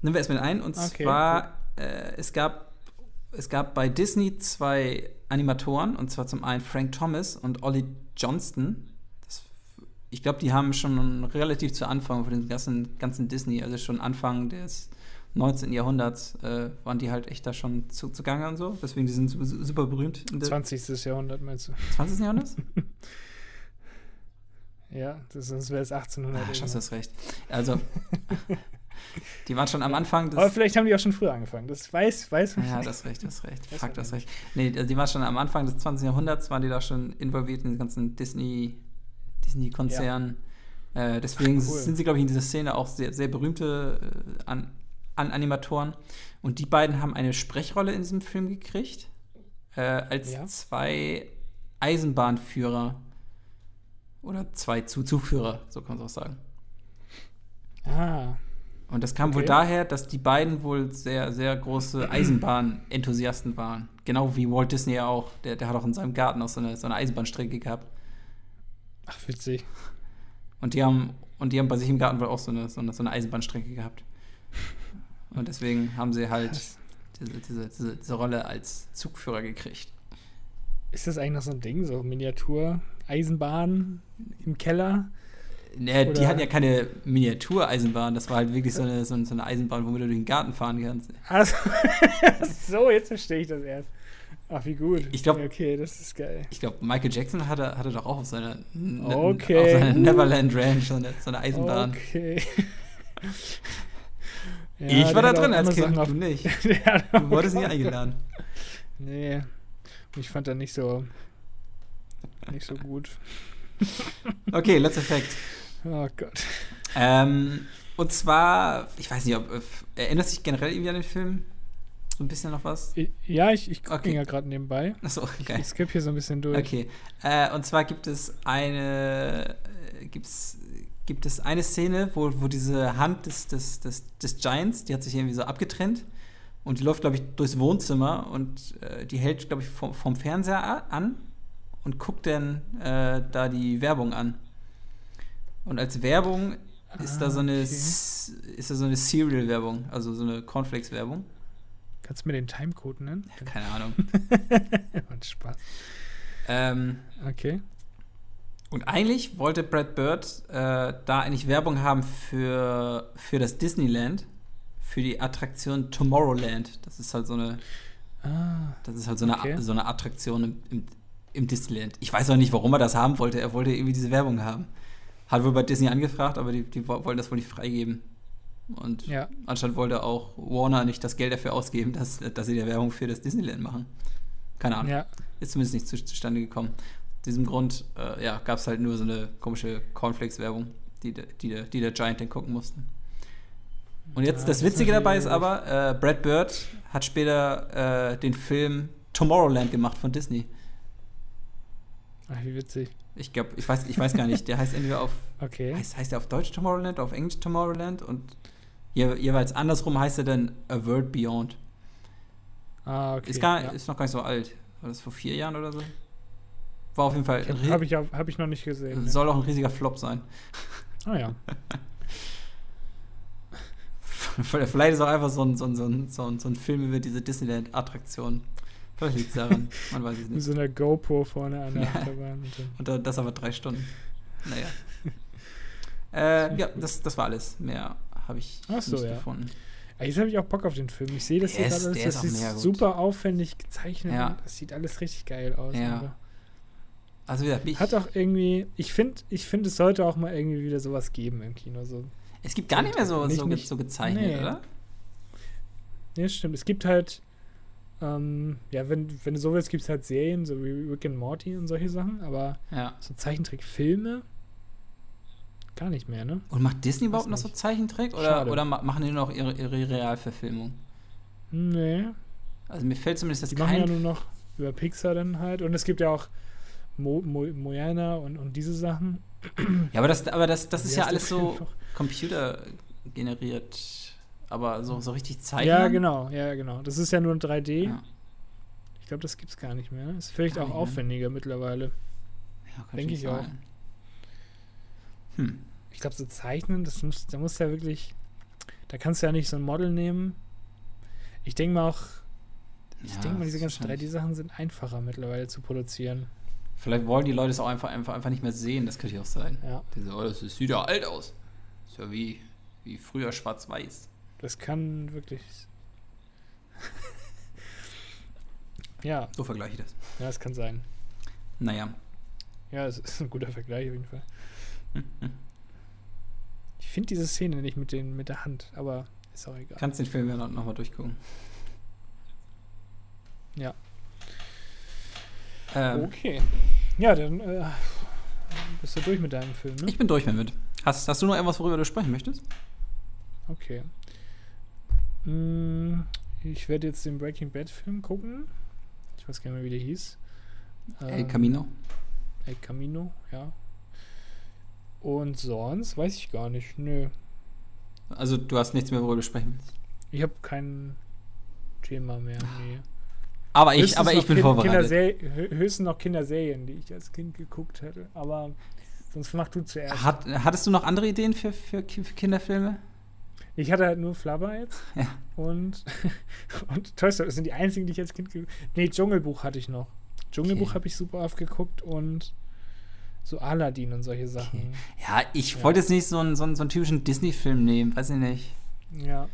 nehmen wir erstmal den einen. Und okay, zwar, äh, es, gab, es gab bei Disney zwei Animatoren. Und zwar zum einen Frank Thomas und Ollie Johnston. Das, ich glaube, die haben schon relativ zu Anfang von dem ganzen, ganzen Disney, also schon Anfang des 19. Jahrhunderts, äh, waren die halt echt da schon zu, zugange und so. Deswegen, die sind super, super berühmt. 20. Jahrhundert meinst du? 20. Jahrhundert? Ja, das, sonst wäre es 1800. Ach, hast du recht. Also, die waren schon am Anfang. Aber vielleicht haben die auch schon früher angefangen. Das weiß, weiß Ja, das ist recht, das recht. Fuck, das recht. Nee, also die waren schon am Anfang des 20. Jahrhunderts, waren die da schon involviert in den ganzen Disney, Disney-Konzernen. Ja. Äh, deswegen Ach, cool. sind sie, glaube ich, in dieser Szene auch sehr, sehr berühmte äh, an, an Animatoren. Und die beiden haben eine Sprechrolle in diesem Film gekriegt. Äh, als ja. zwei Eisenbahnführer oder zwei Zugführer, so kann man es auch sagen. Ah. Und das kam okay. wohl daher, dass die beiden wohl sehr, sehr große Eisenbahn-Enthusiasten waren. Genau wie Walt Disney ja auch. Der, der hat auch in seinem Garten auch so eine, so eine Eisenbahnstrecke gehabt. Ach, witzig. Und die haben, und die haben bei sich im Garten wohl auch so eine, so eine, so eine Eisenbahnstrecke gehabt. Und deswegen haben sie halt diese, diese, diese, diese Rolle als Zugführer gekriegt. Ist das eigentlich noch so ein Ding, so Miniatur Eisenbahn im Keller. Nee, die hatten ja keine Miniatureisenbahn, das war halt wirklich so eine, so eine Eisenbahn, womit du durch den Garten fahren kannst. Also, so, jetzt verstehe ich das erst. Ach, wie gut. Ich glaube, okay, das ist geil. Ich glaube, Michael Jackson hatte, hatte doch auch auf seiner, okay. auf seiner Neverland Ranch so eine, so eine Eisenbahn. Okay. ja, ich war da drin als Kind, du nicht. du wurdest nie eingeladen. Nee, ich fand da nicht so nicht so gut. okay, letzter Fact. Oh Gott. Ähm, und zwar, ich weiß nicht, ob erinnert sich generell irgendwie an den Film? So ein bisschen noch was? Ja, ich, ich gucke okay. ja gerade nebenbei. Achso, geil. Ich skippe hier so ein bisschen durch. Okay. Äh, und zwar gibt es eine, äh, gibt's, gibt es eine Szene, wo, wo diese Hand des, des, des, des Giants, die hat sich irgendwie so abgetrennt und die läuft, glaube ich, durchs Wohnzimmer und äh, die hält, glaube ich, vom, vom Fernseher an und guckt dann äh, da die Werbung an. Und als Werbung ist ah, da so eine okay. ist da so eine Cereal-Werbung, also so eine Cornflakes-Werbung. Kannst du mir den Timecode nennen? Ja, keine Ahnung. Macht Spaß. Ähm, okay. Und eigentlich wollte Brad Bird äh, da eigentlich Werbung haben für, für das Disneyland, für die Attraktion Tomorrowland. Das ist halt so eine, ah, das ist halt so eine, okay. so eine Attraktion im, im, im Disneyland. Ich weiß auch nicht, warum er das haben wollte. Er wollte irgendwie diese Werbung haben. Hat wohl bei Disney angefragt, aber die, die wollten das wohl nicht freigeben. Und ja. anscheinend wollte auch Warner nicht das Geld dafür ausgeben, dass, dass sie die Werbung für das Disneyland machen. Keine Ahnung. Ja. Ist zumindest nicht zu, zustande gekommen. Aus diesem Grund äh, ja, gab es halt nur so eine komische Cornflakes-Werbung, die, die, die der Giant dann gucken mussten. Und jetzt ja, das Witzige dabei ist aber, äh, Brad Bird hat später äh, den Film Tomorrowland gemacht von Disney. Ach, wie witzig. Ich glaube, ich weiß, ich weiß gar nicht. Der heißt entweder auf. Okay. Heißt, heißt der auf Deutsch Tomorrowland, auf Englisch Tomorrowland und je, jeweils andersrum heißt er dann A World Beyond. Ah, okay. Ist, gar, ja. ist noch gar nicht so alt. War das vor vier Jahren oder so? War auf jeden Fall. Habe ich, hab ich noch nicht gesehen. Soll auch ein riesiger Flop sein. Ah ja. Vielleicht ist auch einfach so ein, so ein, so ein, so ein, so ein Film über diese Disneyland-Attraktion. Vielleicht liegt es daran. Man weiß es nicht. Mit so einer GoPro vorne an der Achterbahn. Und das aber drei Stunden. Naja. äh, ja, das, das war alles. Mehr habe ich so, nicht ja. gefunden. Jetzt habe ich auch Bock auf den Film. Ich sehe das hier gerade alles. Das ist super aufwendig gezeichnet. Ja. Das sieht alles richtig geil aus. Ja. Also ich Hat auch irgendwie, ich finde, ich finde, es sollte auch mal irgendwie wieder sowas geben im Kino. So. Es gibt gar nicht mehr so, nicht, so, nicht, so gezeichnet, nee. oder? Ja, stimmt. Es gibt halt, ähm, ja, wenn, wenn du so willst, gibt es halt Serien, so wie Rick and Morty und solche Sachen, aber ja. so Zeichentrickfilme gar nicht mehr, ne? Und macht Disney überhaupt noch so Zeichentrick oder, oder machen die noch ihre, ihre Realverfilmung? Nee. Also mir fällt zumindest das die kein... machen ja nur noch über Pixar dann halt und es gibt ja auch Mo Mo Moana und, und diese Sachen. Ja, aber das, aber das, das ist ja alles so computergeneriert. Aber so, so richtig zeichnen. Ja, genau, ja, genau. Das ist ja nur ein 3D. Ja. Ich glaube, das gibt es gar nicht mehr. Ist vielleicht gar auch aufwendiger mehr. mittlerweile. Ja, Denke ich auch. Hm. Ich glaube, so zeichnen, das muss, da musst du ja wirklich. Da kannst du ja nicht so ein Model nehmen. Ich denke mal auch. Ich ja, denke mal, diese ganzen 3D-Sachen sind einfacher mittlerweile zu produzieren. Vielleicht wollen die Leute es auch einfach, einfach, einfach nicht mehr sehen, das könnte ja auch sein. Ja. Die so, oh, das sieht ja alt aus. Das ist ja wie, wie früher schwarz-weiß. Das kann wirklich. ja. So vergleiche ich das. Ja, das kann sein. Naja. Ja, es ist ein guter Vergleich auf jeden Fall. Ich finde diese Szene nicht mit, den, mit der Hand, aber ist auch egal. Kannst den Film ja nochmal noch durchgucken. Ja. Ähm, okay. Ja, dann äh, bist du durch mit deinem Film, ne? Ich bin durch damit. Hast, hast du noch irgendwas, worüber du sprechen möchtest? Okay. Hm, ich werde jetzt den Breaking Bad Film gucken. Ich weiß gar nicht mehr, wie der hieß. El Camino. El Camino, ja. Und sonst weiß ich gar nicht. Nö. Also du hast nichts mehr, worüber du sprechen willst? Ich habe kein Thema mehr, nee. Aber ich, aber ich bin kind, vorbereitet. höchstens noch Kinderserien, die ich als Kind geguckt hätte. Aber sonst mach du zuerst. Hat, hattest du noch andere Ideen für, für, für Kinderfilme? Ich hatte halt nur Flubber jetzt. Ja. Und, und Toy Story. Das sind die einzigen, die ich als Kind. Nee, Dschungelbuch hatte ich noch. Dschungelbuch okay. habe ich super oft geguckt und so Aladdin und solche Sachen. Okay. Ja, ich ja. wollte jetzt nicht so einen, so einen, so einen typischen Disney-Film nehmen, weiß ich nicht. Ja.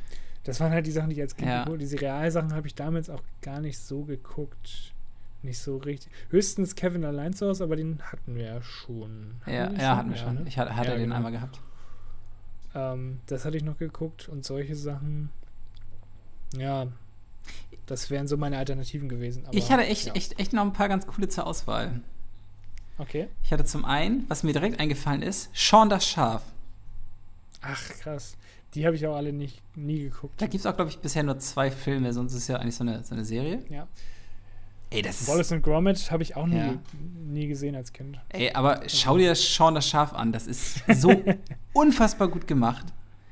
Das waren halt die Sachen, die ich als Kind ja. geguckt Diese Realsachen habe ich damals auch gar nicht so geguckt. Nicht so richtig. Höchstens Kevin allein zu Hause, aber den hatten wir ja schon. Hatten ja, ja, hatten wir schon. Ne? Ich hatte, hatte ja, den genau. einmal gehabt. Ähm, das hatte ich noch geguckt und solche Sachen. Ja, das wären so meine Alternativen gewesen. Aber, ich hatte echt, ja. echt, echt noch ein paar ganz coole zur Auswahl. Okay. Ich hatte zum einen, was mir direkt eingefallen ist, Sean das Schaf. Ach, krass. Die habe ich auch alle nicht, nie geguckt. Da gibt es auch, glaube ich, bisher nur zwei Filme, sonst ist es ja eigentlich so eine, so eine Serie. Ja. Ey, das ist. Wallace und Gromit habe ich auch nie, ja. nie gesehen als Kind. Ey, aber schau dir das Sean das Schaf an. Das ist so unfassbar gut gemacht.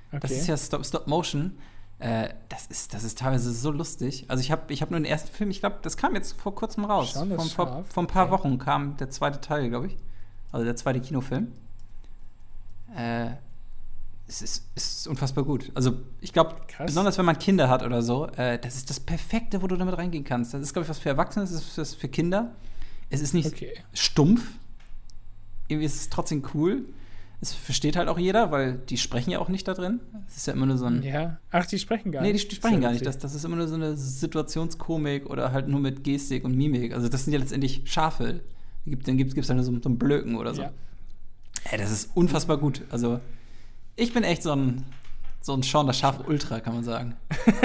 Okay. Das ist ja Stop, Stop Motion. Äh, das, ist, das ist teilweise so lustig. Also ich habe ich hab nur den ersten Film, ich glaube, das kam jetzt vor kurzem raus. Vor, vor, vor, ein paar. Wochen kam der zweite Teil, glaube ich. Also der zweite Kinofilm. Äh, es ist, ist unfassbar gut. Also ich glaube, besonders wenn man Kinder hat oder so, äh, das ist das Perfekte, wo du damit reingehen kannst. Das ist, glaube ich, was für Erwachsene, das ist was für Kinder. Es ist nicht okay. stumpf. Irgendwie ist es trotzdem cool. Es versteht halt auch jeder, weil die sprechen ja auch nicht da drin. Es ist ja immer nur so ein. Ja. Ach, die sprechen gar nicht. Nee, die, die sprechen gar nicht. Das, das ist immer nur so eine Situationskomik oder halt nur mit Gestik und Mimik. Also, das sind ja letztendlich Schafe. Dann gibt es dann so, so einen Blöken oder so. Ja. Ey, das ist unfassbar gut. Also, ich bin echt so ein, so ein Sean das Schaf Ultra, kann man sagen.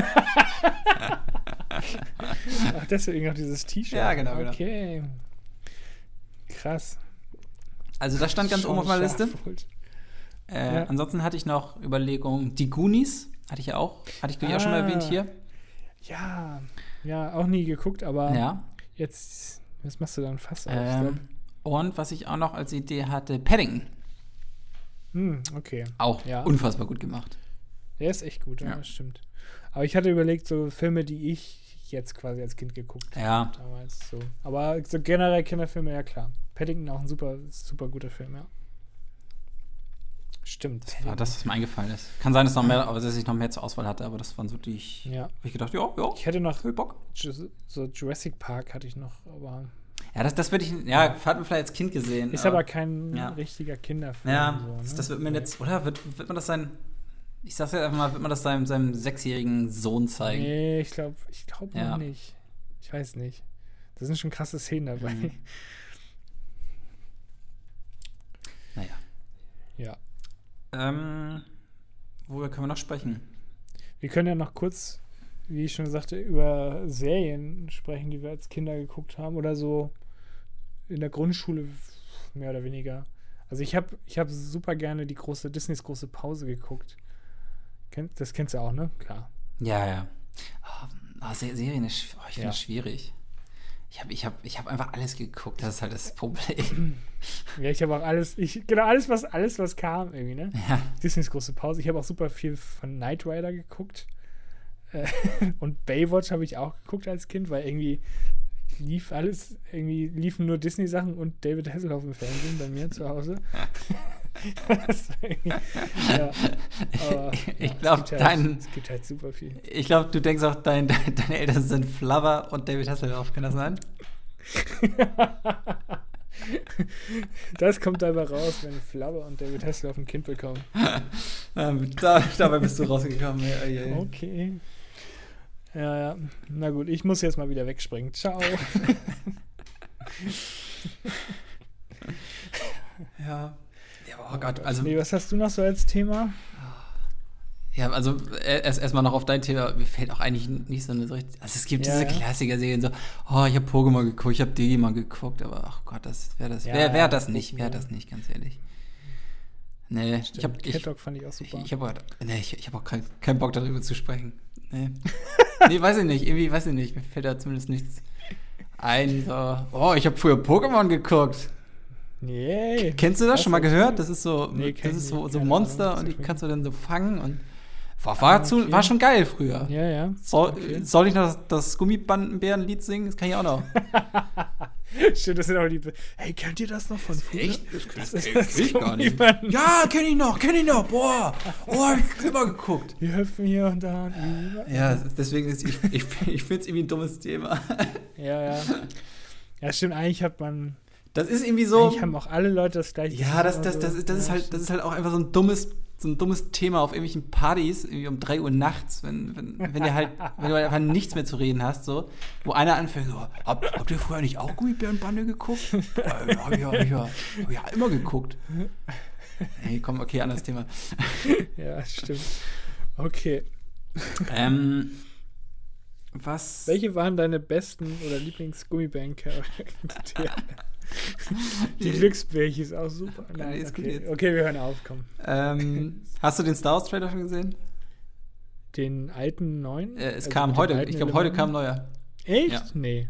Ach, deswegen auch dieses T-Shirt. Ja, genau, genau. Okay. Krass. Also das stand ganz Sean oben auf meiner Liste. Äh, ja. Ansonsten hatte ich noch Überlegungen. Die Goonies hatte ich ja auch. Hatte ich, ah, auch schon mal erwähnt hier. Ja, ja, auch nie geguckt, aber ja. jetzt, was machst du dann fast auf? Ähm, und was ich auch noch als Idee hatte, Paddington. Hm, okay. Auch ja. unfassbar gut gemacht. Der ist echt gut, ja. ja, das stimmt. Aber ich hatte überlegt, so Filme, die ich jetzt quasi als Kind geguckt ja. damals so. Aber so generell Kinderfilme, ja klar. Paddington auch ein super, super guter Film, ja. Stimmt. Das war das, was mir eingefallen ist. Kann sein, dass, noch mehr, dass ich noch mehr zur Auswahl hatte, aber das waren so die ich, ja. ich gedacht, ja, ja. Ich hätte noch Bock. So Jurassic Park hatte ich noch, aber. Ja, das, das würde ich, ja, hat man vielleicht als Kind gesehen. Ist aber, aber kein ja. richtiger Kinderfilm. Ja, so, ne? das wird mir jetzt, oder wird, wird man das sein, ich sag's jetzt einfach mal, wird man das seinem, seinem sechsjährigen Sohn zeigen? Nee, ich glaube ich glaub ja. nicht. Ich weiß nicht. Da sind schon krasse Szenen dabei. Mhm. Naja. Ja. Ähm, worüber können wir noch sprechen? Wir können ja noch kurz, wie ich schon sagte, über Serien sprechen, die wir als Kinder geguckt haben oder so in der Grundschule mehr oder weniger. Also ich habe ich hab super gerne die große Disneys große Pause geguckt. Das kennst du auch, ne? Klar. Ja, ja. Oh, Serien ist, oh, ich ja. schwierig. Ich habe ich hab, ich hab einfach alles geguckt, das ist halt das Problem. Ja, ich habe auch alles, ich, genau, alles, was, alles, was kam, irgendwie, ne? Ja. Disneys große Pause. Ich habe auch super viel von Knight Rider geguckt. Und Baywatch habe ich auch geguckt als Kind, weil irgendwie lief alles, irgendwie liefen nur Disney-Sachen und David Hasselhoff im Fernsehen bei mir zu Hause. ja, aber, ich glaube, halt, dein. Es gibt halt super viel. Ich glaube, du denkst auch, dein, dein, deine Eltern sind Flubber und David Hasselhoff. Kann das sein? das kommt dabei raus, wenn Flubber und David Hasselhoff ein Kind bekommen. da, dabei bist du rausgekommen. Ja, ja. Okay. Ja, ja. Na gut, ich muss jetzt mal wieder wegspringen. Ciao. ja. Ja, oh Gott. Also, nee, was hast du noch so als Thema? Ja, also erst erstmal noch auf dein Thema, mir fällt auch eigentlich nicht so eine so richtig. Also es gibt ja, diese ja. Klassiker-Serien so, oh, ich habe Pokémon geguckt, ich habe Digimon geguckt, aber ach Gott, das wäre das. Ja, wäre wär das nicht, wäre das nicht, ganz ehrlich. Nee, Stimmt. ich habe Cat Dog fand ich auch super. Ich, ich habe nee, ich, ich hab auch keinen kein Bock darüber zu sprechen. Nee. nee, weiß ich nicht, irgendwie weiß ich nicht, mir fällt da zumindest nichts ein. So, oh, ich habe früher Pokémon geguckt. Nee. Kennst du das schon mal gehört? Das ist so, nee, das ist so, so Monster und die kannst du dann so fangen und war, war, ah, zu, war schon geil früher. Ja, ja. Soll, okay. soll ich noch das, das Gummibandenbärenlied singen? Das kann ich auch noch. Stimmt, das sind auch die. Hey, kennt ihr das noch von früher? Echt? Das, das, das, das gar nicht. Ja, kenn ich noch, kenn ich noch. Boah, oh, hab ich immer geguckt. Wir hüpfen hier und da. Und ja, deswegen ist ich, ich, ich finde es irgendwie ein dummes Thema. Ja, ja. Ja, stimmt, eigentlich hat man das ist irgendwie so. Eigentlich haben auch alle Leute das gleiche. Ja, das, das, das, ist, das, ist halt, das ist halt auch einfach so ein dummes, so ein dummes Thema auf irgendwelchen Partys, irgendwie um 3 Uhr nachts, wenn, wenn, wenn du halt, wenn du halt einfach nichts mehr zu reden hast, so, wo einer anfängt, so, Hab, habt ihr vorher nicht auch Gummibärenbande geguckt? ja, hab ich, hab ich, hab ich ja immer geguckt. Hey, komm, okay, anderes Thema. ja, stimmt. Okay. Ähm, was? Welche waren deine besten oder Lieblings-Gummibären-Charaktere? Die Glücksbärchen ist auch super. Nein, okay. okay, wir hören auf, komm. Ähm, hast du den Star Wars Trailer schon gesehen? Den alten neuen? Äh, es also kam heute, ich glaube, heute kam neuer. Echt? Ja. Nee.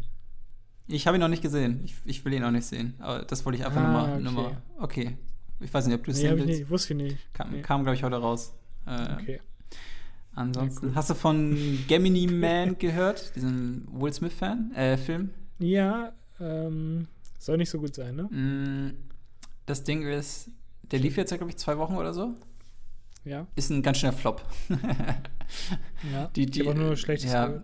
Ich habe ihn noch nicht gesehen. Ich, ich, will ihn auch nicht sehen. Aber das wollte ich einfach ah, nur, mal, okay. okay. Ich weiß nicht, ob du es nee, sehen willst. Ich nicht, wusste ich nicht. Kam, nee. kam glaube ich, heute raus. Äh, okay. Ansonsten, ja, hast du von Gemini Man gehört? Diesen Will Smith-Fan, äh, Film? Ja, ähm, soll nicht so gut sein, ne? Mm, das Ding ist, der lief jetzt ja, glaube ich, zwei Wochen oder so. Ja. Ist ein ganz schöner Flop. ja. Die, die, ich nur schlechtes ja,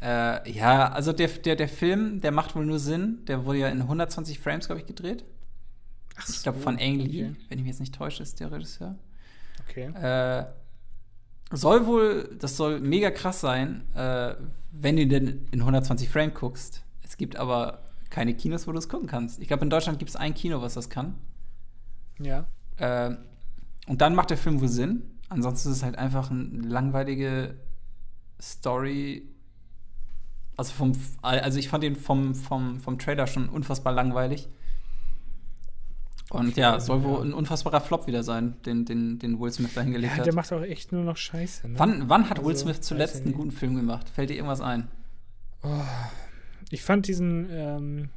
äh, ja, also der, der, der Film, der macht wohl nur Sinn. Der wurde ja in 120 Frames, glaube ich, gedreht. Ach ich glaube, von Ang Lee, okay. wenn ich mich jetzt nicht täusche, ist der Regisseur. Okay. Äh, soll wohl, das soll mega krass sein, äh, wenn du denn in 120 Frames guckst. Es gibt aber keine Kinos, wo du es gucken kannst. Ich glaube, in Deutschland gibt es ein Kino, was das kann. Ja. Äh, und dann macht der Film wohl Sinn. Ansonsten ist es halt einfach eine langweilige Story. Also, vom, also ich fand den vom, vom, vom Trailer schon unfassbar langweilig. Und ja, soll wohl ein unfassbarer Flop wieder sein, den, den, den Will Smith da hingelegt ja, hat. Der macht auch echt nur noch Scheiße. Ne? Wann, wann hat also, Will Smith zuletzt einen guten Film gemacht? Fällt dir irgendwas ein? Oh, Ich fand diesen, ähm,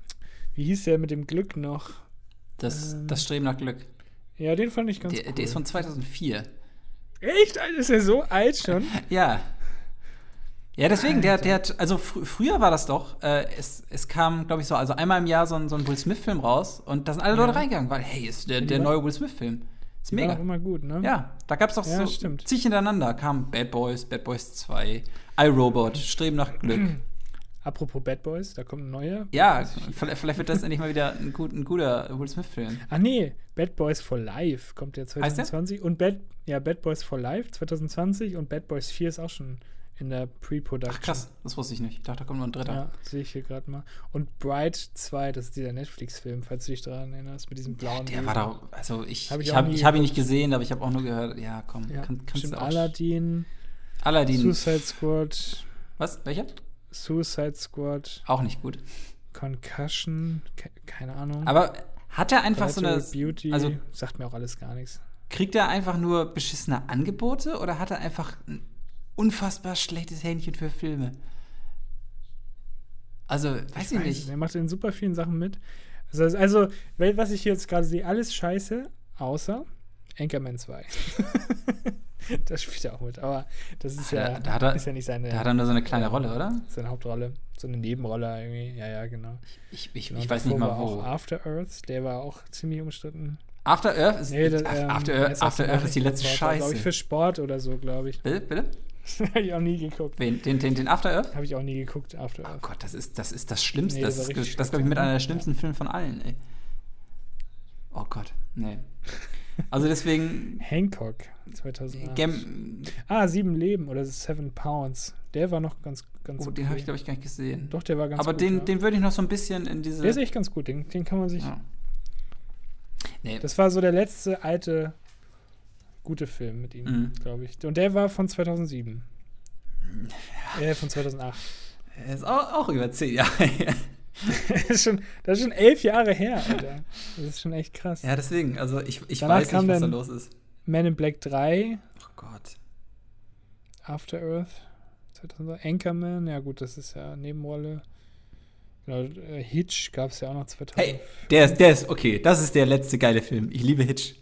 wie hieß der mit dem Glück noch? Das, ähm, das Streben nach Glück. Ja, den fand ich ganz der, cool. Der ist von 2004. Echt? Ist er so alt schon? ja. Ja, deswegen, der, der hat, also fr früher war das doch, äh, es, es kam, glaube ich, so, also einmal im Jahr so ein, so ein Will Smith-Film raus und da sind alle ja. Leute reingegangen, weil, hey, ist der, der neue Will Smith-Film. Ist mega. War immer gut, ne? Ja, da gab es doch ja, so stimmt. zig hintereinander. Kam Bad Boys, Bad Boys 2, iRobot, Streben nach Glück. Apropos Bad Boys, da kommt ein neuer. Ja, vielleicht, vielleicht wird das endlich mal wieder ein, gut, ein guter Will Smith-Film. Ah, nee, Bad Boys for Life kommt ja 2020. Und Bad, ja, Bad Boys for Life 2020 und Bad Boys 4 ist auch schon in der Pre-Production. Ach krass, das wusste ich nicht. Ich dachte, da kommt noch ein dritter. Ja, sehe ich hier gerade mal. Und Bright 2, das ist dieser Netflix-Film, falls du dich daran erinnerst, mit diesem blauen. Der Wesen. war da, also ich, hab ich, ich habe hab ihn nicht gesehen, aber ich habe auch nur gehört, ja, komm, ja, kann, kannst du auch. Aladdin. Aladdin. Suicide Squad. Was? Welcher? Suicide Squad. Auch nicht gut. Concussion, ke keine Ahnung. Aber hat er einfach so eine. Beauty, also sagt mir auch alles gar nichts. Kriegt er einfach nur beschissene Angebote oder hat er einfach ein unfassbar schlechtes Händchen für Filme? Also, weiß ich, ich weiß nicht. Er macht in super vielen Sachen mit. Also, also was ich jetzt gerade sehe, alles scheiße, außer Anchorman 2. das spielt er auch mit. Aber das ist, ja, da, da er, ist ja nicht seine. Da hat er nur so eine kleine Rolle, oder? Seine Hauptrolle. So eine Nebenrolle irgendwie. Ja, ja, genau. Ich, ich, ich weiß nicht mal wo. After Earth, der war auch ziemlich umstritten. After Earth ist, nee, das, ähm, After, Earth, After Earth ist die letzte Sport, Scheiße. Glaube ich für Sport oder so, glaube ich. Bitte, bitte? habe ich auch nie geguckt. Wen? Den, den, den After Earth? Habe ich auch nie geguckt, After Earth. Oh Gott, das ist das, ist das Schlimmste. Nee, das, das, ist, das glaube ich, mit einer der schlimmsten ja. Filme von allen, ey. Oh Gott, nee. Also deswegen. Hancock 2008. Gem ah, Sieben Leben oder Seven Pounds. Der war noch ganz, ganz. Oh, den habe ich, glaube ich, gar nicht gesehen. Doch, der war ganz Aber gut. Aber den, ja. den würde ich noch so ein bisschen in diese. Der ist echt ganz gut, den, den kann man sich. Ja. Nee. Das war so der letzte alte, gute Film mit ihm, mhm. glaube ich. Und der war von 2007. Ja. Äh, von 2008. Er ist auch, auch über zehn Jahre. das, ist schon, das ist schon elf Jahre her, Alter. Das ist schon echt krass. Ja, deswegen, also ich, ich weiß nicht, was da los ist. Man in Black 3. Oh Gott. After Earth. 2000, Anchorman, ja gut, das ist ja Nebenrolle. Genau, äh, Hitch gab es ja auch noch 2000. Hey, der ist, der ist, okay, das ist der letzte geile Film. Ich liebe Hitch.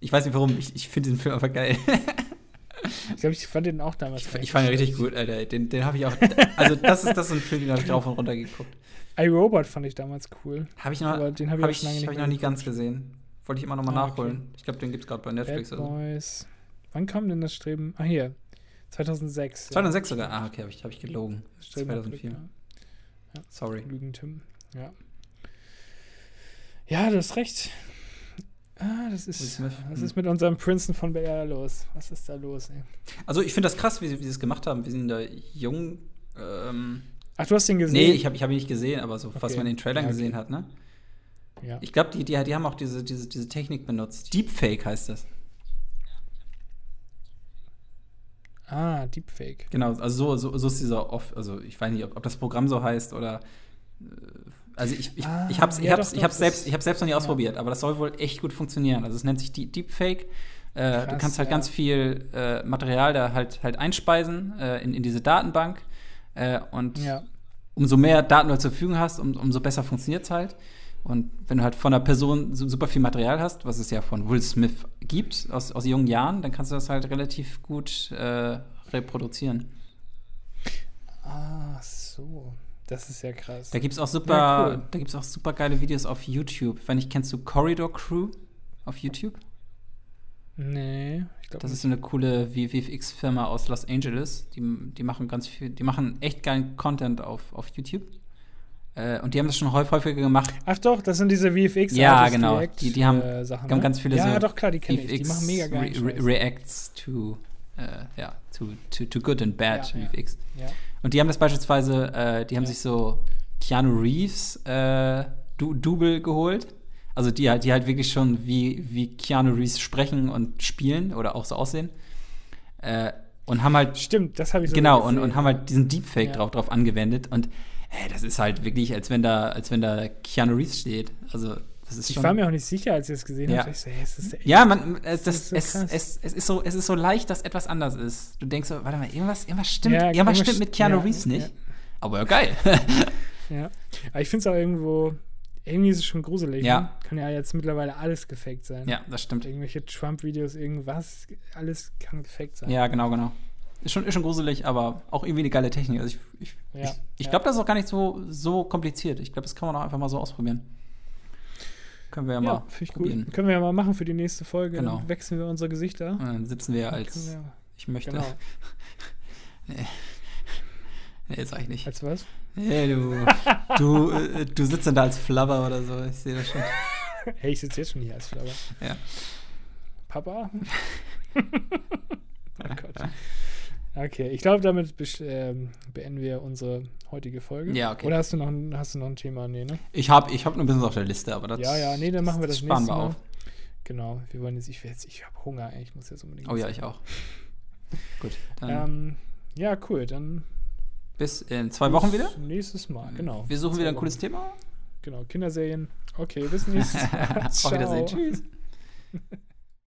Ich weiß nicht warum, ich, ich finde den Film einfach geil. ich glaube, ich fand den auch damals. Ich, ich fand ihn richtig gut, Alter. Den, den habe ich auch. Also, das ist, das ist ein Film, den habe ich drauf und runter geguckt iRobot fand ich damals cool. Habe ich noch, aber den habe hab ich, ich, hab ich noch nie ganz gesehen. Wollte ich immer noch mal ah, nachholen. Okay. Ich glaube, den gibt es gerade bei Netflix. Bad Boys. Wann kam denn das Streben? Ah, hier. 2006. 2006 ja. sogar? Ah, okay, habe ich, hab ich gelogen. Streben 2004. Ja. Ja. Sorry. Lügen, Tim. Ja. Ja, du hast recht. Ah, das ist, was hm. ist mit unserem Princeton von BR los? Was ist da los? Ey? Also, ich finde das krass, wie sie, wie sie das gemacht haben. Wir sind da jung. Ähm, Ach, du hast den gesehen? Nee, ich habe ich hab ihn nicht gesehen, aber so, okay. was man in den Trailern ja, okay. gesehen hat, ne? Ja. Ich glaube, die, die, die haben auch diese, diese, diese Technik benutzt. Deepfake heißt das. Ah, Deepfake. Genau, also so, so, so ist dieser off, also ich weiß nicht, ob, ob das Programm so heißt oder äh, also ich, ich, ah, ich habe es ja, ich hab's, ich hab's selbst, ich hab's selbst noch ausprobiert, ja. aber das soll wohl echt gut funktionieren. Also es nennt sich Deepfake. Äh, Krass, du kannst halt ja. ganz viel äh, Material da halt, halt einspeisen äh, in, in diese Datenbank äh, und. Umso mehr Daten du zur Verfügung hast, um, umso besser funktioniert es halt. Und wenn du halt von einer Person super viel Material hast, was es ja von Will Smith gibt aus, aus jungen Jahren, dann kannst du das halt relativ gut äh, reproduzieren. Ah, so. Das ist ja krass. Da gibt es auch super, ja, cool. da gibt's auch super geile Videos auf YouTube. Wenn ich kennst du Corridor Crew auf YouTube? Nee, ich glaube Das ist so eine coole VFX-Firma aus Los Angeles. Die, die machen ganz viel, die machen echt geilen Content auf, auf YouTube. Äh, und die haben das schon häufiger gemacht. Ach doch, das sind diese VFX Ja, genau. Direkt, die, die haben, äh, Sachen, haben ne? ganz viele ja, so Ja, doch, klar, die kenne ich. Die machen mega geil. Re Reacts to, äh, ja, to, to, to good and bad ja, VFX. Ja. Und die haben das beispielsweise, äh, die haben sich so Keanu Reeves äh, du Double geholt also die halt, die halt wirklich schon wie, wie Keanu Reeves sprechen und spielen oder auch so aussehen. Äh, und haben halt. Stimmt, das habe ich so Genau, und, und haben halt diesen Deepfake ja. drauf, drauf angewendet. Und hey, das ist halt wirklich, als wenn da, als wenn da Keanu Reeves steht. Also das ist ich war mir auch nicht sicher, als ich es gesehen ja. habe. So, hey, es ja, man, es, das, das so es, es, es, ist so, es ist so leicht, dass etwas anders ist. Du denkst so, warte mal, irgendwas, irgendwas stimmt, ja, irgendwas stimmt mit Keanu ja, Reeves nicht. Aber ja, geil. Ja. Aber ich finde es auch irgendwo, irgendwie ist es schon gruselig. Ja. Ne? Kann ja jetzt mittlerweile alles gefaked sein. Ja, das stimmt. Irgendwelche Trump-Videos, irgendwas, alles kann gefaked sein. Ja, genau, genau. Ist schon, ist schon gruselig, aber auch irgendwie eine geile Technik. Also ich, ich, ja, ich, ich ja. glaube, das ist auch gar nicht so, so kompliziert. Ich glaube, das kann man auch einfach mal so ausprobieren. Können wir ja, ja mal probieren. Gut. Können wir ja mal machen für die nächste Folge. Genau. Dann wechseln wir unsere Gesichter. Und dann sitzen wir als wir, ich möchte. Genau. nee. Nee, sag ich nicht. Als was? Nee, du, du, äh, du sitzt dann da als Flabber oder so. Ich sehe das schon. hey, ich sitze jetzt schon hier als Flabber. Ja. Papa? oh Gott. Okay, ich glaube, damit ähm, beenden wir unsere heutige Folge. Ja, okay. Oder hast du noch ein, hast du noch ein Thema? Nee, ne? Ich habe ich hab nur ein bisschen auf der Liste, aber das. Ja, ja, nee, dann machen wir das, das nächste Mal. Auf. Genau, wir wollen jetzt, ich, ich habe Hunger, ey, ich muss jetzt unbedingt. Oh ja, ich auch. Gut. Ähm, ja, cool, dann. Bis in zwei Wochen wieder? Nächstes Mal, genau. Wir suchen wieder ein cooles Thema. Genau, Kinderserien. Okay, bis nächstes Mal. Auf Wiedersehen. Tschüss.